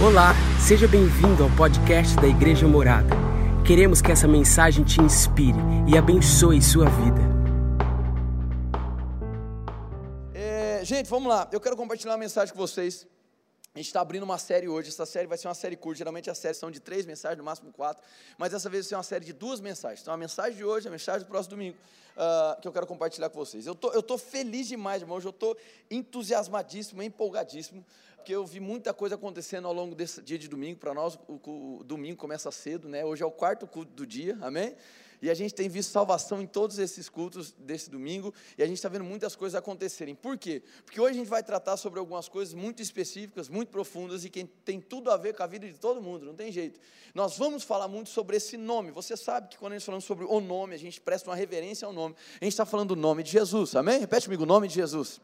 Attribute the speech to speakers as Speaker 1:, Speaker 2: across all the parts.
Speaker 1: Olá, seja bem-vindo ao podcast da Igreja Morada. Queremos que essa mensagem te inspire e abençoe sua vida.
Speaker 2: É, gente, vamos lá. Eu quero compartilhar uma mensagem com vocês. A gente está abrindo uma série hoje. Essa série vai ser uma série curta. Geralmente as séries são de três mensagens, no máximo quatro. Mas dessa vez vai ser uma série de duas mensagens. Então a mensagem de hoje, a mensagem do próximo domingo, uh, que eu quero compartilhar com vocês. Eu tô, estou tô feliz demais, irmão. Hoje eu estou entusiasmadíssimo, empolgadíssimo porque eu vi muita coisa acontecendo ao longo desse dia de domingo. Para nós, o, o, domingo começa cedo, né? Hoje é o quarto culto do dia, amém? E a gente tem visto salvação em todos esses cultos desse domingo, e a gente está vendo muitas coisas acontecerem. Por quê? Porque hoje a gente vai tratar sobre algumas coisas muito específicas, muito profundas, e que tem tudo a ver com a vida de todo mundo, não tem jeito. Nós vamos falar muito sobre esse nome. Você sabe que quando a gente falamos sobre o nome, a gente presta uma reverência ao nome. A gente está falando do nome de Jesus, amém? Repete comigo, o nome de Jesus.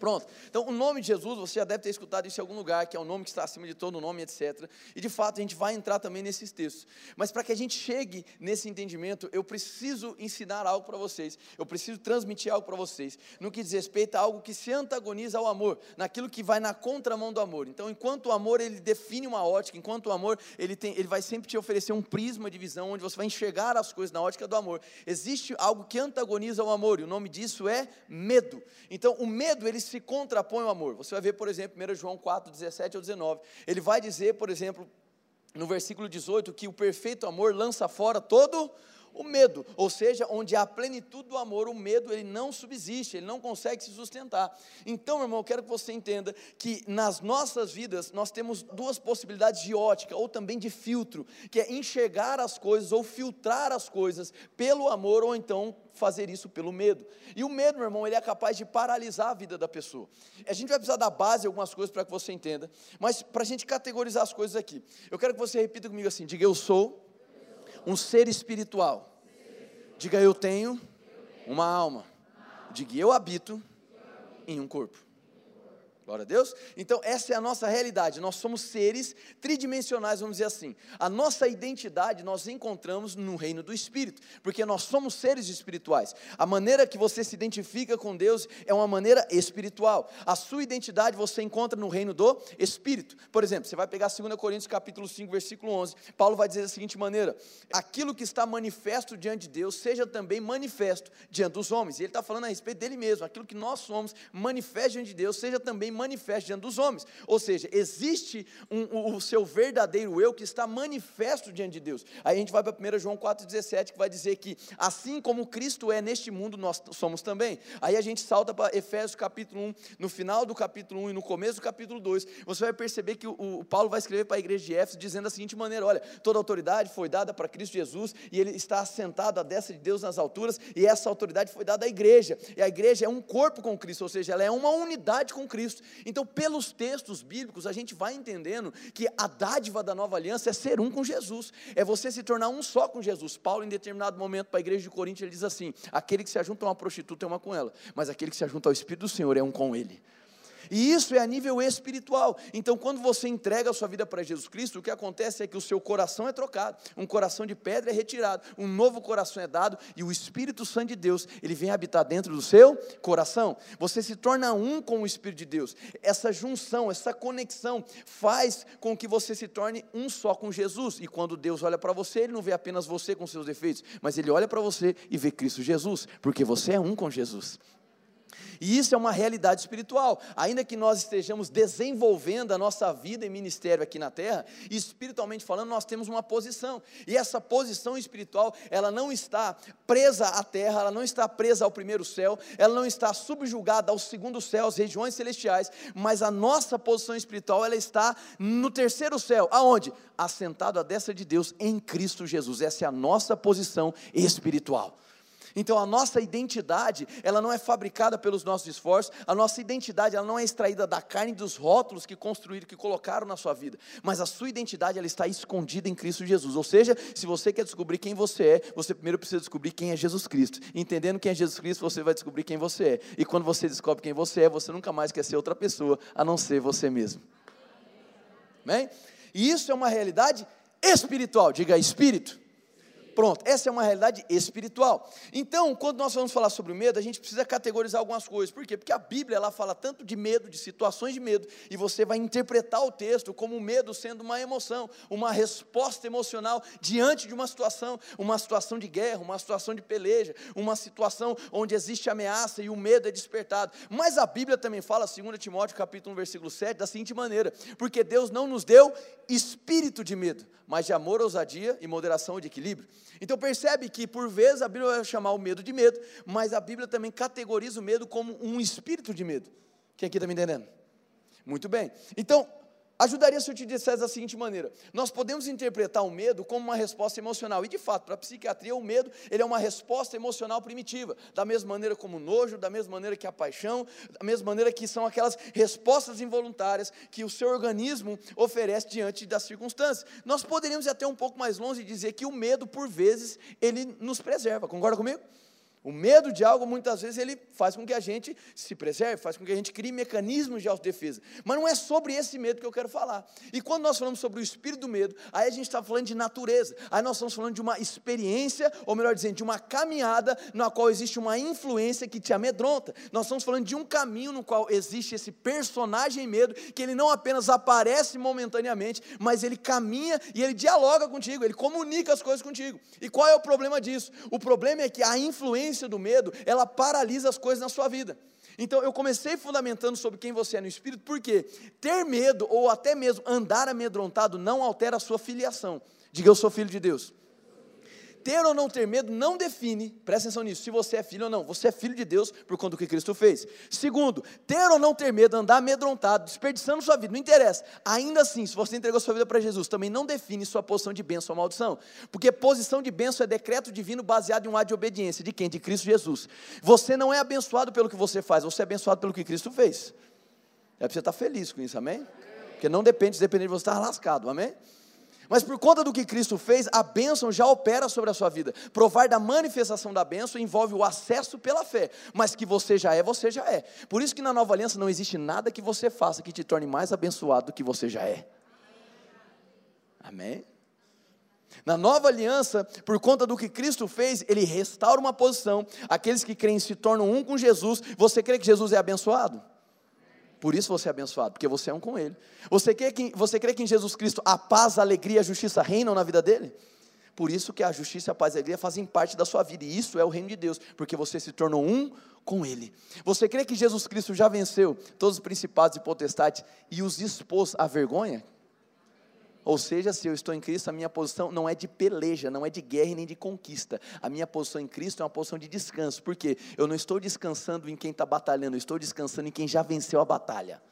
Speaker 2: Pronto. Então, o nome de Jesus, você já deve ter escutado isso em algum lugar, que é o nome que está acima de todo nome, etc. E de fato, a gente vai entrar também nesses textos. Mas para que a gente chegue nesse entendimento, eu preciso ensinar algo para vocês. Eu preciso transmitir algo para vocês. No que diz respeito a algo que se antagoniza ao amor, naquilo que vai na contramão do amor. Então, enquanto o amor ele define uma ótica, enquanto o amor ele, tem, ele vai sempre te oferecer um prisma de visão onde você vai enxergar as coisas na ótica do amor. Existe algo que antagoniza o amor, e o nome disso é medo. Então, o medo ele se contrapõe ao amor. Você vai ver, por exemplo, 1 João 4, 17 ao 19. Ele vai dizer, por exemplo, no versículo 18, que o perfeito amor lança fora todo o medo, ou seja, onde há plenitude do amor, o medo ele não subsiste, ele não consegue se sustentar. Então, meu irmão, eu quero que você entenda que nas nossas vidas nós temos duas possibilidades de ótica ou também de filtro, que é enxergar as coisas ou filtrar as coisas pelo amor ou então fazer isso pelo medo. E o medo, meu irmão, ele é capaz de paralisar a vida da pessoa. A gente vai precisar dar base algumas coisas para que você entenda, mas para a gente categorizar as coisas aqui, eu quero que você repita comigo assim: diga eu sou um ser espiritual. Diga eu tenho uma alma. Diga eu habito em um corpo. Glória a Deus. Então, essa é a nossa realidade. Nós somos seres tridimensionais, vamos dizer assim. A nossa identidade nós encontramos no reino do Espírito, porque nós somos seres espirituais. A maneira que você se identifica com Deus é uma maneira espiritual. A sua identidade você encontra no reino do Espírito. Por exemplo, você vai pegar 2 Coríntios capítulo 5, versículo 11. Paulo vai dizer da seguinte maneira: Aquilo que está manifesto diante de Deus, seja também manifesto diante dos homens. E ele está falando a respeito dele mesmo. Aquilo que nós somos manifesto diante de Deus, seja também manifesto manifesto diante dos homens. Ou seja, existe um, o seu verdadeiro eu que está manifesto diante de Deus. Aí a gente vai para 1 João 4,17, que vai dizer que assim como Cristo é neste mundo, nós somos também. Aí a gente salta para Efésios capítulo 1, no final do capítulo 1 e no começo do capítulo 2, você vai perceber que o, o Paulo vai escrever para a igreja de Éfeso dizendo da seguinte maneira: olha, toda autoridade foi dada para Cristo Jesus e ele está assentado à destra de Deus nas alturas, e essa autoridade foi dada à igreja. E a igreja é um corpo com Cristo, ou seja, ela é uma unidade com Cristo. Então, pelos textos bíblicos, a gente vai entendendo que a dádiva da nova aliança é ser um com Jesus, é você se tornar um só com Jesus. Paulo, em determinado momento, para a igreja de Corinto, ele diz assim: aquele que se ajunta a uma prostituta é uma com ela, mas aquele que se ajunta ao Espírito do Senhor é um com ele. E isso é a nível espiritual. Então, quando você entrega a sua vida para Jesus Cristo, o que acontece é que o seu coração é trocado, um coração de pedra é retirado, um novo coração é dado e o Espírito Santo de Deus, ele vem habitar dentro do seu coração. Você se torna um com o Espírito de Deus. Essa junção, essa conexão faz com que você se torne um só com Jesus. E quando Deus olha para você, ele não vê apenas você com seus defeitos, mas ele olha para você e vê Cristo Jesus, porque você é um com Jesus. E isso é uma realidade espiritual. Ainda que nós estejamos desenvolvendo a nossa vida e ministério aqui na terra, espiritualmente falando, nós temos uma posição. E essa posição espiritual, ela não está presa à terra, ela não está presa ao primeiro céu, ela não está subjugada ao segundo céu, às regiões celestiais, mas a nossa posição espiritual, ela está no terceiro céu. Aonde? Assentado à destra de Deus em Cristo Jesus. Essa é a nossa posição espiritual. Então a nossa identidade, ela não é fabricada pelos nossos esforços, a nossa identidade, ela não é extraída da carne dos rótulos que construíram, que colocaram na sua vida, mas a sua identidade, ela está escondida em Cristo Jesus. Ou seja, se você quer descobrir quem você é, você primeiro precisa descobrir quem é Jesus Cristo. Entendendo quem é Jesus Cristo, você vai descobrir quem você é. E quando você descobre quem você é, você nunca mais quer ser outra pessoa, a não ser você mesmo. Amém? E isso é uma realidade espiritual, diga espírito. Pronto, essa é uma realidade espiritual. Então, quando nós vamos falar sobre o medo, a gente precisa categorizar algumas coisas. Por quê? Porque a Bíblia ela fala tanto de medo, de situações de medo, e você vai interpretar o texto como o medo sendo uma emoção, uma resposta emocional diante de uma situação, uma situação de guerra, uma situação de peleja, uma situação onde existe ameaça e o medo é despertado. Mas a Bíblia também fala, 2 Timóteo capítulo 1, versículo 7, da seguinte maneira: porque Deus não nos deu espírito de medo, mas de amor, ousadia e moderação e de equilíbrio. Então percebe que por vezes a Bíblia vai chamar o medo de medo, mas a Bíblia também categoriza o medo como um espírito de medo. Quem aqui está me entendendo? Muito bem. Então, Ajudaria se eu te dissesse da seguinte maneira: nós podemos interpretar o medo como uma resposta emocional, e de fato, para a psiquiatria, o medo ele é uma resposta emocional primitiva, da mesma maneira como o nojo, da mesma maneira que a paixão, da mesma maneira que são aquelas respostas involuntárias que o seu organismo oferece diante das circunstâncias. Nós poderíamos ir até um pouco mais longe e dizer que o medo, por vezes, ele nos preserva, concorda comigo? O medo de algo, muitas vezes, ele faz com que a gente se preserve, faz com que a gente crie mecanismos de autodefesa. Mas não é sobre esse medo que eu quero falar. E quando nós falamos sobre o espírito do medo, aí a gente está falando de natureza. Aí nós estamos falando de uma experiência, ou melhor dizendo, de uma caminhada na qual existe uma influência que te amedronta. Nós estamos falando de um caminho no qual existe esse personagem medo, que ele não apenas aparece momentaneamente, mas ele caminha e ele dialoga contigo, ele comunica as coisas contigo. E qual é o problema disso? O problema é que a influência do medo, ela paralisa as coisas na sua vida. Então eu comecei fundamentando sobre quem você é no espírito, porque ter medo ou até mesmo andar amedrontado não altera a sua filiação. Diga eu sou filho de Deus ter ou não ter medo não define, presta atenção nisso, se você é filho ou não. Você é filho de Deus por conta do que Cristo fez. Segundo, ter ou não ter medo, andar amedrontado, desperdiçando sua vida, não interessa. Ainda assim, se você entregou sua vida para Jesus, também não define sua posição de bênção ou maldição. Porque posição de bênção é decreto divino baseado em um ato de obediência. De quem? De Cristo Jesus. Você não é abençoado pelo que você faz, você é abençoado pelo que Cristo fez. É para você estar feliz com isso, amém? Porque não depende, se depender de você estar lascado, amém? Mas por conta do que Cristo fez, a bênção já opera sobre a sua vida. Provar da manifestação da bênção envolve o acesso pela fé, mas que você já é, você já é. Por isso que na nova aliança não existe nada que você faça que te torne mais abençoado do que você já é. Amém? Na nova aliança, por conta do que Cristo fez, ele restaura uma posição. Aqueles que creem se tornam um com Jesus. Você crê que Jesus é abençoado? Por isso você é abençoado, porque você é um com Ele. Você crê que, você crê que em Jesus Cristo a paz, a alegria e a justiça reinam na vida dele? Por isso que a justiça, a paz e a alegria fazem parte da sua vida. E isso é o reino de Deus, porque você se tornou um com Ele. Você crê que Jesus Cristo já venceu todos os principados e potestades e os expôs à vergonha? Ou seja, se eu estou em Cristo, a minha posição não é de peleja, não é de guerra nem de conquista. A minha posição em Cristo é uma posição de descanso. Por quê? Eu não estou descansando em quem está batalhando, eu estou descansando em quem já venceu a batalha.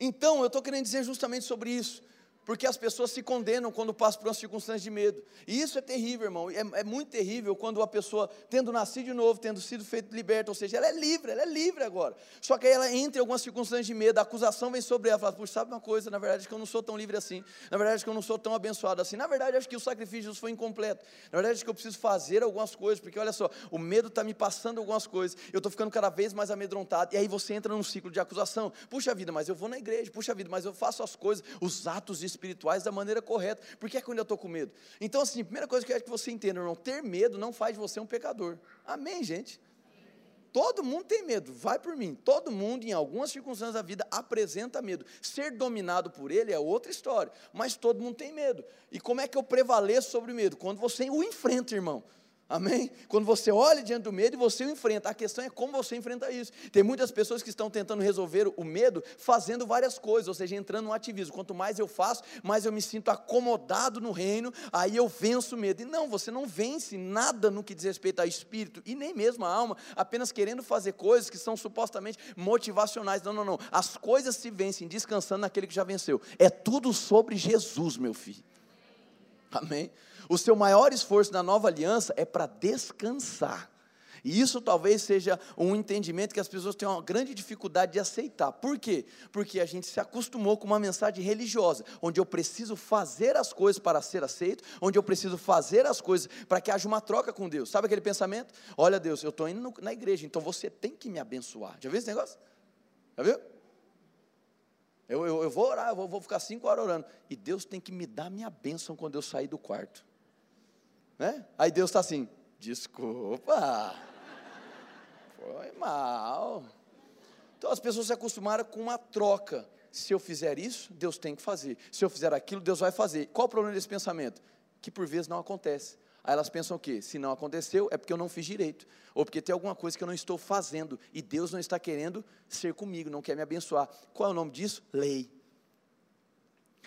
Speaker 2: Então, eu estou querendo dizer justamente sobre isso porque as pessoas se condenam quando passam por uma circunstância de medo. E isso é terrível, irmão. É, é, muito terrível quando a pessoa, tendo nascido de novo, tendo sido feita liberta, ou seja, ela é livre, ela é livre agora. Só que aí ela entra em algumas circunstâncias de medo, a acusação vem sobre ela, fala, puxa, sabe uma coisa, na verdade, acho que eu não sou tão livre assim. Na verdade, acho que eu não sou tão abençoado assim. Na verdade, acho que o sacrifício de Jesus foi incompleto. Na verdade, acho que eu preciso fazer algumas coisas, porque olha só, o medo está me passando algumas coisas, eu estou ficando cada vez mais amedrontado. E aí você entra num ciclo de acusação. Puxa vida, mas eu vou na igreja, puxa vida, mas eu faço as coisas, os atos espirituais da maneira correta. Por que é quando eu estou com medo? Então, assim, a primeira coisa que eu quero que você entenda, irmão, ter medo não faz de você um pecador. Amém, gente? Todo mundo tem medo, vai por mim. Todo mundo, em algumas circunstâncias da vida, apresenta medo. Ser dominado por ele é outra história, mas todo mundo tem medo. E como é que eu prevaleço sobre o medo? Quando você o enfrenta, irmão. Amém? Quando você olha diante do medo e você o enfrenta, a questão é como você enfrenta isso. Tem muitas pessoas que estão tentando resolver o medo fazendo várias coisas, ou seja, entrando no ativismo. Quanto mais eu faço, mais eu me sinto acomodado no reino, aí eu venço o medo. E não, você não vence nada no que diz respeito ao espírito e nem mesmo à alma, apenas querendo fazer coisas que são supostamente motivacionais. Não, não, não. As coisas se vencem descansando naquele que já venceu. É tudo sobre Jesus, meu filho. Amém? O seu maior esforço na nova aliança é para descansar. E isso talvez seja um entendimento que as pessoas têm uma grande dificuldade de aceitar. Por quê? Porque a gente se acostumou com uma mensagem religiosa, onde eu preciso fazer as coisas para ser aceito, onde eu preciso fazer as coisas para que haja uma troca com Deus. Sabe aquele pensamento? Olha, Deus, eu estou indo na igreja, então você tem que me abençoar. Já viu esse negócio? Já viu? Eu, eu, eu vou orar, eu vou, vou ficar cinco horas orando. E Deus tem que me dar minha bênção quando eu sair do quarto. Né? Aí Deus está assim: desculpa, foi mal. Então as pessoas se acostumaram com uma troca. Se eu fizer isso, Deus tem que fazer. Se eu fizer aquilo, Deus vai fazer. Qual o problema desse pensamento? Que por vezes não acontece. Aí elas pensam o quê? Se não aconteceu, é porque eu não fiz direito. Ou porque tem alguma coisa que eu não estou fazendo. E Deus não está querendo ser comigo, não quer me abençoar. Qual é o nome disso? Lei.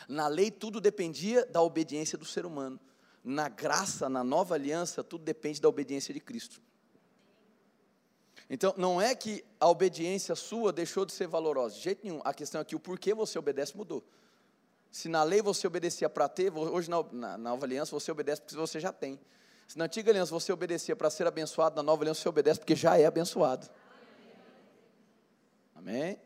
Speaker 2: Na lei, tudo dependia da obediência do ser humano. Na graça, na nova aliança, tudo depende da obediência de Cristo. Então, não é que a obediência sua deixou de ser valorosa, de jeito nenhum. A questão é que o porquê você obedece mudou. Se na lei você obedecia para ter, hoje na, na, na, nova aliança você obedece porque você já tem. Se na antiga aliança você obedecia para ser abençoado, na nova aliança você obedece porque já é abençoado. Amém?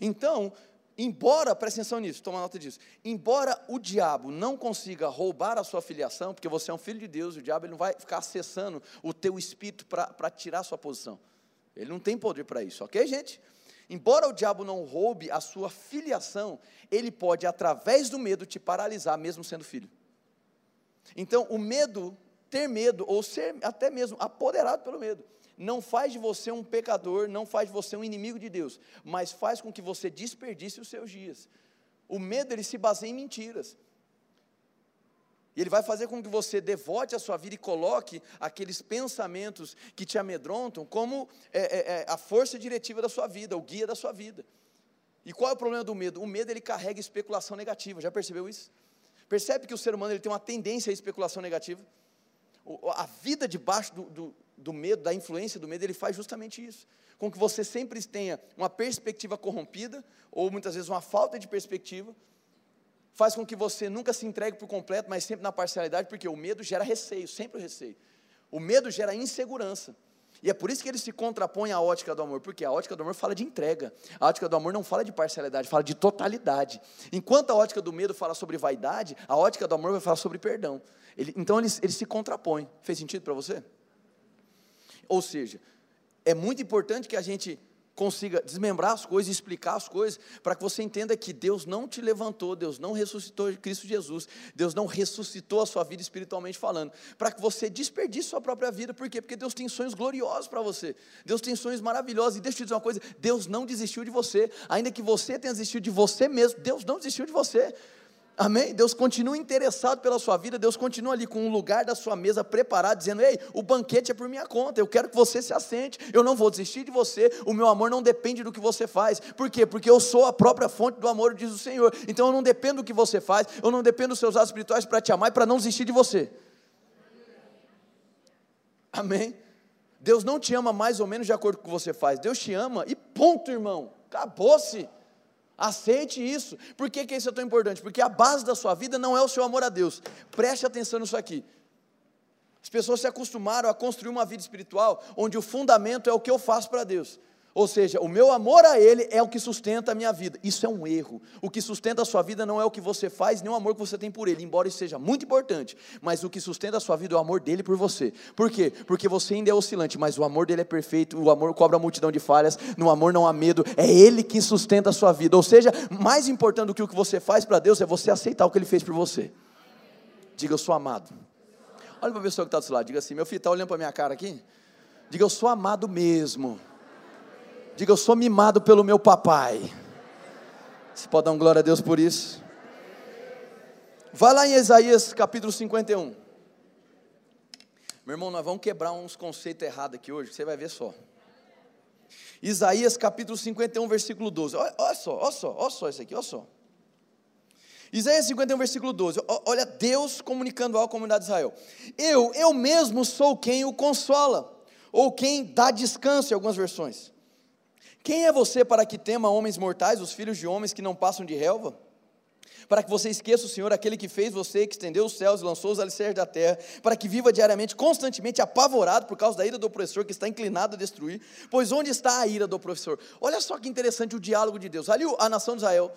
Speaker 2: Então, embora, presta atenção nisso, toma nota disso, embora o diabo não consiga roubar a sua filiação, porque você é um filho de Deus, o diabo ele não vai ficar acessando o teu espírito para tirar a sua posição. Ele não tem poder para isso, ok, gente? Embora o diabo não roube a sua filiação, ele pode, através do medo, te paralisar, mesmo sendo filho. Então, o medo, ter medo, ou ser até mesmo apoderado pelo medo, não faz de você um pecador, não faz de você um inimigo de Deus, mas faz com que você desperdice os seus dias. O medo, ele se baseia em mentiras. E ele vai fazer com que você devote a sua vida e coloque aqueles pensamentos que te amedrontam como é, é, é, a força diretiva da sua vida, o guia da sua vida. E qual é o problema do medo? O medo ele carrega especulação negativa. Já percebeu isso? Percebe que o ser humano ele tem uma tendência à especulação negativa? A vida debaixo do, do, do medo, da influência do medo, ele faz justamente isso. Com que você sempre tenha uma perspectiva corrompida, ou muitas vezes uma falta de perspectiva, faz com que você nunca se entregue por completo, mas sempre na parcialidade, porque o medo gera receio, sempre o receio. O medo gera insegurança. E é por isso que ele se contrapõe à ótica do amor, porque a ótica do amor fala de entrega, a ótica do amor não fala de parcialidade, fala de totalidade. Enquanto a ótica do medo fala sobre vaidade, a ótica do amor vai falar sobre perdão. Ele, então ele, ele se contrapõe. Fez sentido para você? Ou seja, é muito importante que a gente consiga desmembrar as coisas, explicar as coisas, para que você entenda que Deus não te levantou, Deus não ressuscitou Cristo Jesus, Deus não ressuscitou a sua vida espiritualmente falando, para que você desperdice sua própria vida, por quê? Porque Deus tem sonhos gloriosos para você, Deus tem sonhos maravilhosos, e deixa eu te dizer uma coisa: Deus não desistiu de você, ainda que você tenha desistido de você mesmo, Deus não desistiu de você. Amém? Deus continua interessado pela sua vida, Deus continua ali com um lugar da sua mesa preparado, dizendo: Ei, o banquete é por minha conta, eu quero que você se assente, eu não vou desistir de você, o meu amor não depende do que você faz. Por quê? Porque eu sou a própria fonte do amor, diz o Senhor. Então eu não dependo do que você faz, eu não dependo dos seus atos espirituais para te amar e para não desistir de você. Amém? Deus não te ama mais ou menos de acordo com o que você faz, Deus te ama e ponto, irmão, acabou-se. Aceite isso. Por que, que isso é tão importante? Porque a base da sua vida não é o seu amor a Deus. Preste atenção nisso aqui. As pessoas se acostumaram a construir uma vida espiritual onde o fundamento é o que eu faço para Deus. Ou seja, o meu amor a Ele é o que sustenta a minha vida. Isso é um erro. O que sustenta a sua vida não é o que você faz, nem o amor que você tem por Ele, embora isso seja muito importante. Mas o que sustenta a sua vida é o amor dele por você. Por quê? Porque você ainda é oscilante, mas o amor dele é perfeito, o amor cobra a multidão de falhas, no amor não há medo, é Ele que sustenta a sua vida. Ou seja, mais importante do que o que você faz para Deus é você aceitar o que Ele fez por você. Diga, eu sou amado. Olha para a pessoa que está do seu lado, diga assim: meu filho, está olhando para a minha cara aqui? Diga, eu sou amado mesmo. Diga, eu sou mimado pelo meu papai. Você pode dar um glória a Deus por isso? Vai lá em Isaías capítulo 51. Meu irmão, nós vamos quebrar uns conceitos errados aqui hoje, você vai ver só. Isaías capítulo 51, versículo 12. Olha, olha só, olha só, olha só isso aqui, olha só. Isaías 51, versículo 12. Olha Deus comunicando à comunidade de Israel. Eu, eu mesmo sou quem o consola, ou quem dá descanso em algumas versões. Quem é você para que tema homens mortais, os filhos de homens que não passam de relva? Para que você esqueça o Senhor, aquele que fez você, que estendeu os céus e lançou os alicerces da terra, para que viva diariamente, constantemente apavorado por causa da ira do opressor que está inclinado a destruir. Pois onde está a ira do opressor? Olha só que interessante o diálogo de Deus. Ali a nação de Israel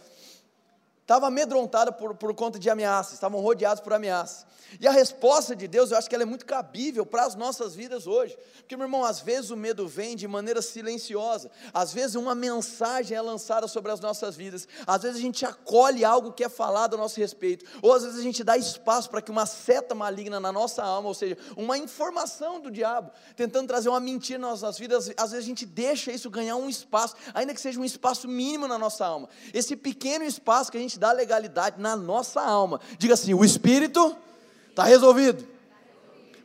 Speaker 2: estava amedrontada por, por conta de ameaças, estavam rodeados por ameaças. E a resposta de Deus, eu acho que ela é muito cabível para as nossas vidas hoje. Porque, meu irmão, às vezes o medo vem de maneira silenciosa, às vezes uma mensagem é lançada sobre as nossas vidas, às vezes a gente acolhe algo que é falado a nosso respeito, ou às vezes a gente dá espaço para que uma seta maligna na nossa alma, ou seja, uma informação do diabo, tentando trazer uma mentira nas nossas vidas, às vezes a gente deixa isso ganhar um espaço, ainda que seja um espaço mínimo na nossa alma. Esse pequeno espaço que a gente dá legalidade na nossa alma. Diga assim: o espírito está resolvido.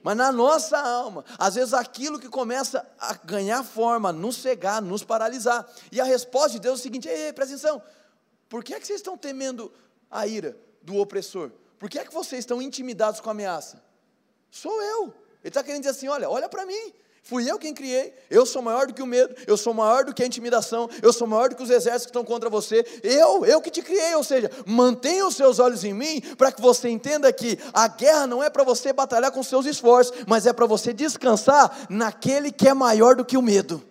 Speaker 2: Mas na nossa alma, às vezes aquilo que começa a ganhar forma, nos cegar, nos paralisar. E a resposta de Deus é o seguinte: ei, ei presta atenção. Por que é que vocês estão temendo a ira do opressor? Por que é que vocês estão intimidados com a ameaça? Sou eu. Ele está querendo dizer assim: olha, olha para mim. Fui eu quem criei, eu sou maior do que o medo, eu sou maior do que a intimidação, eu sou maior do que os exércitos que estão contra você, eu, eu que te criei, ou seja, mantenha os seus olhos em mim, para que você entenda que a guerra não é para você batalhar com seus esforços, mas é para você descansar naquele que é maior do que o medo.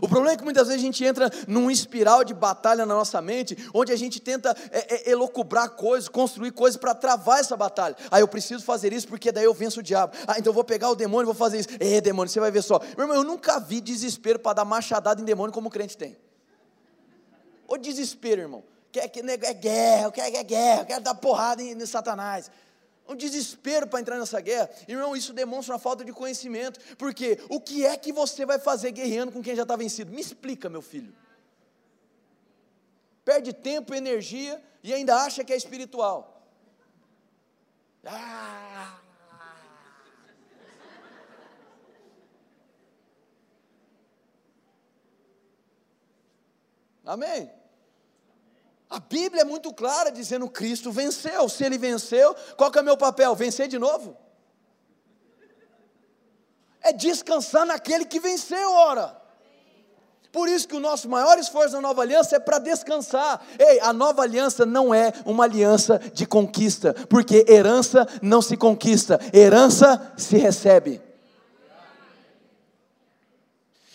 Speaker 2: O problema é que muitas vezes a gente entra num espiral de batalha na nossa mente, onde a gente tenta é, é, elocubrar coisas, construir coisas para travar essa batalha. Ah, eu preciso fazer isso porque daí eu venço o diabo. Ah, então eu vou pegar o demônio e vou fazer isso. É, demônio, você vai ver só. Meu irmão, eu nunca vi desespero para dar machadada em demônio como o crente tem. O desespero, irmão. Quer que é guerra, quer que é guerra, quer dar porrada em, em Satanás um desespero para entrar nessa guerra. Irmão, isso demonstra uma falta de conhecimento, porque o que é que você vai fazer guerreando com quem já está vencido? Me explica, meu filho. Perde tempo, energia e ainda acha que é espiritual. Ah! Amém? A Bíblia é muito clara dizendo Cristo venceu. Se ele venceu, qual que é o meu papel? Vencer de novo? É descansar naquele que venceu, ora. Por isso que o nosso maior esforço na nova aliança é para descansar. Ei, a nova aliança não é uma aliança de conquista, porque herança não se conquista, herança se recebe.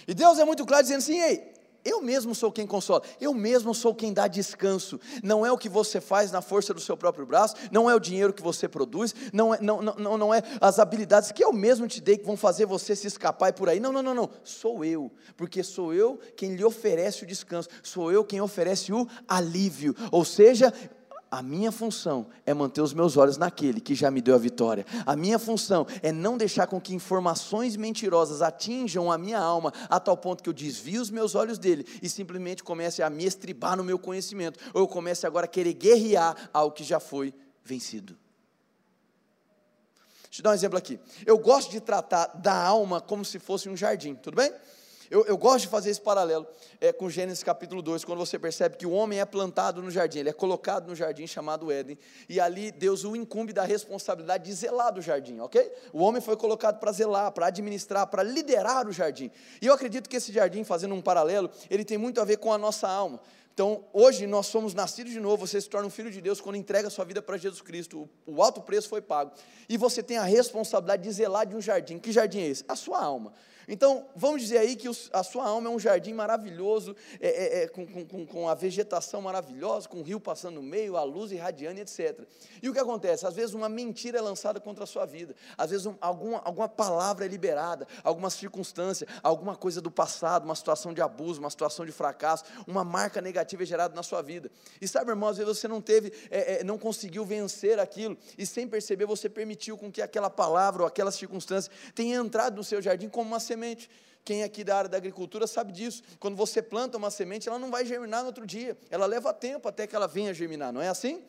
Speaker 2: E Deus é muito claro dizendo assim: ei, eu mesmo sou quem consola, eu mesmo sou quem dá descanso. Não é o que você faz na força do seu próprio braço, não é o dinheiro que você produz, não é, não, não, não é as habilidades que eu mesmo te dei que vão fazer você se escapar e por aí. Não, não, não, não. Sou eu, porque sou eu quem lhe oferece o descanso, sou eu quem oferece o alívio. Ou seja, a minha função é manter os meus olhos naquele que já me deu a vitória. A minha função é não deixar com que informações mentirosas atinjam a minha alma a tal ponto que eu desvie os meus olhos dele e simplesmente comece a me estribar no meu conhecimento, ou eu comece agora a querer guerrear algo que já foi vencido. Deixa eu dar um exemplo aqui. Eu gosto de tratar da alma como se fosse um jardim, tudo bem? Eu, eu, gosto de fazer esse paralelo é, com Gênesis capítulo 2, quando você percebe que o homem é plantado no jardim, ele é colocado no jardim chamado Éden, e ali Deus o incumbe da responsabilidade de zelar do jardim, ok? O homem foi colocado para zelar, para administrar, para liderar o jardim. E eu acredito que esse jardim, fazendo um paralelo, ele tem muito a ver com a nossa alma. Então, hoje nós somos nascidos de novo, você se torna um filho de Deus quando entrega sua vida para Jesus Cristo. O alto preço foi pago. E você tem a responsabilidade de zelar de um jardim. Que jardim é esse? A sua alma. Então, vamos dizer aí que a sua alma é um jardim maravilhoso, é, é, é, com, com, com, a vegetação maravilhosa, com o rio passando no meio, a luz irradiando, etc. E o que acontece? Às vezes uma mentira é lançada contra a sua vida, às vezes um, alguma, alguma palavra é liberada, alguma circunstância, alguma coisa do passado, uma situação de abuso, uma situação de fracasso, uma marca negativa é gerada na sua vida. E sabe, irmão, às vezes você não teve, é, é, não conseguiu vencer aquilo, e sem perceber você permitiu com que aquela palavra ou aquela circunstância tenha entrado no seu jardim como uma semente semente. Quem aqui da área da agricultura sabe disso. Quando você planta uma semente, ela não vai germinar no outro dia. Ela leva tempo até que ela venha germinar, não é assim?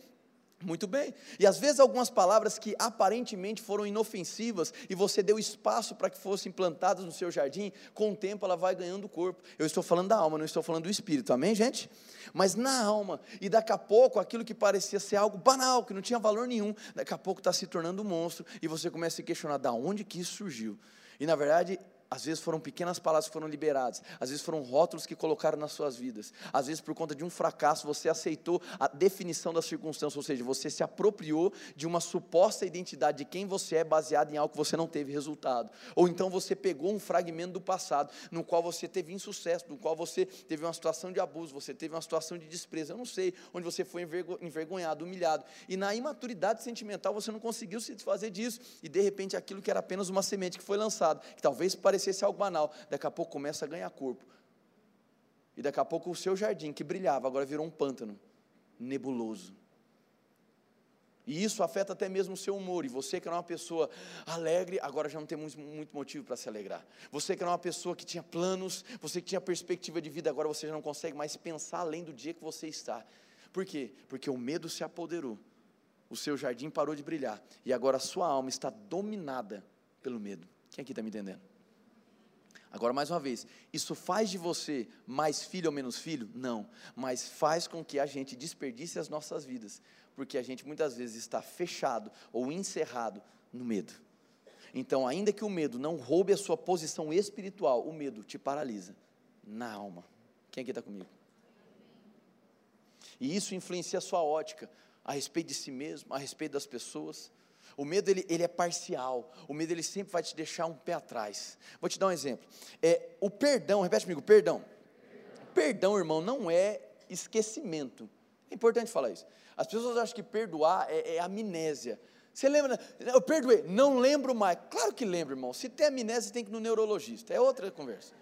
Speaker 2: Muito bem. E às vezes algumas palavras que aparentemente foram inofensivas e você deu espaço para que fossem plantadas no seu jardim, com o tempo ela vai ganhando corpo. Eu estou falando da alma, não estou falando do espírito. Amém, gente? Mas na alma, e daqui a pouco aquilo que parecia ser algo banal, que não tinha valor nenhum, daqui a pouco está se tornando um monstro e você começa a se questionar da onde que isso surgiu. E na verdade, Às vezes foram pequenas palavras que foram liberadas, às vezes foram rótulos que colocaram nas suas vidas, às vezes por conta de um fracasso você aceitou a definição da circunstância, ou seja, você se apropriou de uma suposta identidade de quem você é baseado em algo que você não teve resultado, ou então você pegou um fragmento do passado no qual você teve insucesso, no qual você teve uma situação de abuso, você teve uma situação de desprezo, eu não sei, onde você foi envergonhado, humilhado, e na imaturidade sentimental você não conseguiu se desfazer disso, e de repente aquilo que era apenas uma semente que foi lançada, que talvez parecia parecesse algo banal, daqui a pouco começa a ganhar corpo. E daqui a pouco o seu jardim, que brilhava, agora virou um pântano nebuloso. E isso afeta até mesmo o seu humor. E você que era uma pessoa alegre, agora já não tem muito, muito motivo para se alegrar. Você que era uma pessoa que tinha planos, você que tinha perspectiva de vida, agora você já não consegue mais pensar além do dia que você está. Por quê? Porque o medo se apoderou. O seu jardim parou de brilhar. E agora a sua alma está dominada pelo medo. Quem aqui está me entendendo? Agora, mais uma vez, isso faz de você mais filho ou menos filho? Não, mas faz com que a gente desperdice as nossas vidas, porque a gente muitas vezes está fechado ou encerrado no medo. Então, ainda que o medo não roube a sua posição espiritual, o medo te paralisa na alma. Quem aqui está comigo? E isso influencia a sua ótica a respeito de si mesmo, a respeito das pessoas. O medo ele, ele é parcial. O medo ele sempre vai te deixar um pé atrás. Vou te dar um exemplo. É, o perdão, repete comigo, perdão. Perdão, irmão, não é esquecimento. É importante falar isso. As pessoas acham que perdoar é, é amnésia. Você lembra? Eu perdoei, não lembro mais. Claro que lembro, irmão. Se tem amnésia, tem que ir no neurologista. É outra conversa.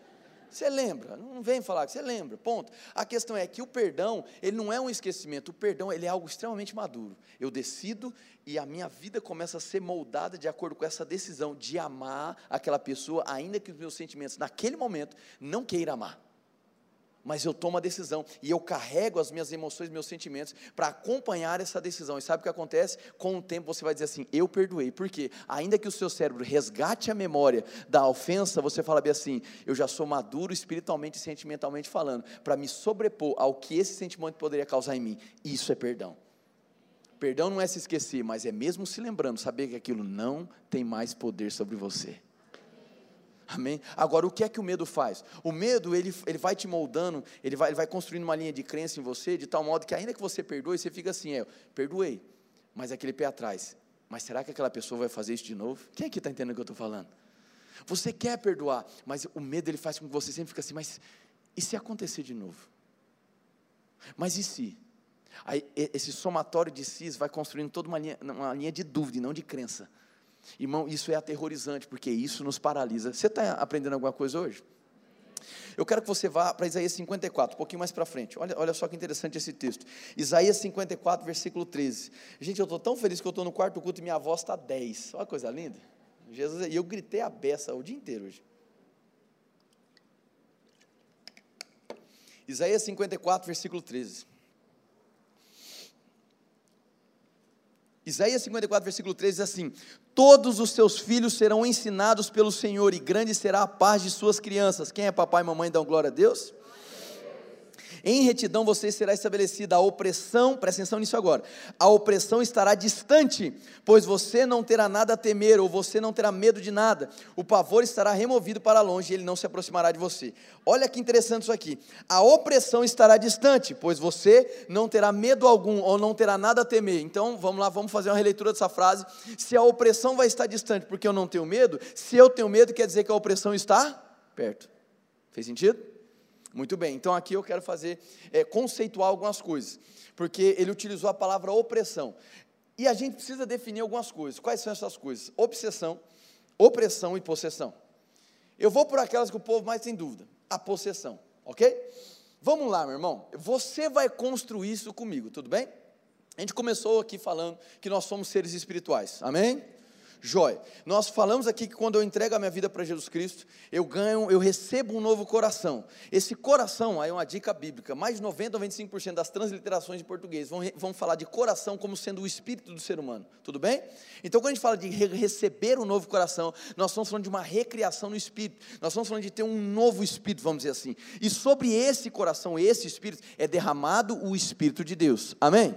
Speaker 2: Você lembra, não vem falar que você lembra, ponto. A questão é que o perdão, ele não é um esquecimento, o perdão, ele é algo extremamente maduro. Eu decido e a minha vida começa a ser moldada de acordo com essa decisão de amar aquela pessoa, ainda que os meus sentimentos naquele momento não queiram amar mas eu tomo a decisão e eu carrego as minhas emoções, meus sentimentos para acompanhar essa decisão. E sabe o que acontece? Com o tempo você vai dizer assim: eu perdoei. Por quê? Ainda que o seu cérebro resgate a memória da ofensa, você fala bem assim: eu já sou maduro espiritualmente e sentimentalmente falando, para me sobrepor ao que esse sentimento poderia causar em mim. Isso é perdão. Perdão não é se esquecer, mas é mesmo se lembrando, saber que aquilo não tem mais poder sobre você. Amém? Agora, o que é que o medo faz? O medo, ele, ele vai te moldando, ele vai, ele vai construindo uma linha de crença em você, de tal modo que ainda que você perdoe, você fica assim, é, perdoei, mas aquele pé atrás. Mas será que aquela pessoa vai fazer isso de novo? Quem aqui está entendendo o que eu estou falando? Você quer perdoar, mas o medo ele faz com que você sempre fique assim, mas e se acontecer de novo? Mas e se? Aí, esse somatório de sis vai construindo toda uma linha, uma linha de dúvida e não de crença. Irmão, isso é aterrorizante, porque isso nos paralisa. Você está aprendendo alguma coisa hoje? Eu quero que você vá para Isaías 54, um pouquinho mais para frente. Olha, olha só que interessante esse texto. Isaías 54, versículo 13. Gente, eu estou tão feliz que eu estou no quarto culto e minha voz está 10. Olha que coisa linda. Jesus, e eu gritei a beça o dia inteiro hoje. Isaías 54, versículo 13. Isaías 54, versículo 13 diz assim: Todos os seus filhos serão ensinados pelo Senhor, e grande será a paz de suas crianças. Quem é papai e mamãe dão glória a Deus? Em retidão você será estabelecida a opressão, presta atenção nisso agora. A opressão estará distante, pois você não terá nada a temer, ou você não terá medo de nada. O pavor estará removido para longe e ele não se aproximará de você. Olha que interessante isso aqui. A opressão estará distante, pois você não terá medo algum, ou não terá nada a temer. Então, vamos lá, vamos fazer uma releitura dessa frase. Se a opressão vai estar distante porque eu não tenho medo, se eu tenho medo, quer dizer que a opressão está perto. Fez sentido? Muito bem, então aqui eu quero fazer, é, conceituar algumas coisas, porque ele utilizou a palavra opressão. E a gente precisa definir algumas coisas. Quais são essas coisas? Obsessão, opressão e possessão. Eu vou por aquelas que o povo mais tem dúvida. A possessão, ok? Vamos lá, meu irmão. Você vai construir isso comigo, tudo bem? A gente começou aqui falando que nós somos seres espirituais, amém? Joia. Nós falamos aqui que quando eu entrego a minha vida para Jesus Cristo, eu ganho, eu recebo um novo coração. Esse coração, aí é uma dica bíblica, mais de 90 ou 25% das transliterações em português vão, vão falar de coração como sendo o espírito do ser humano. Tudo bem? Então, quando a gente fala de receber um novo coração, nós estamos falando de uma recriação no espírito. Nós estamos falando de ter um novo espírito, vamos dizer assim. E sobre esse coração, esse espírito, é derramado o espírito de Deus. Amém?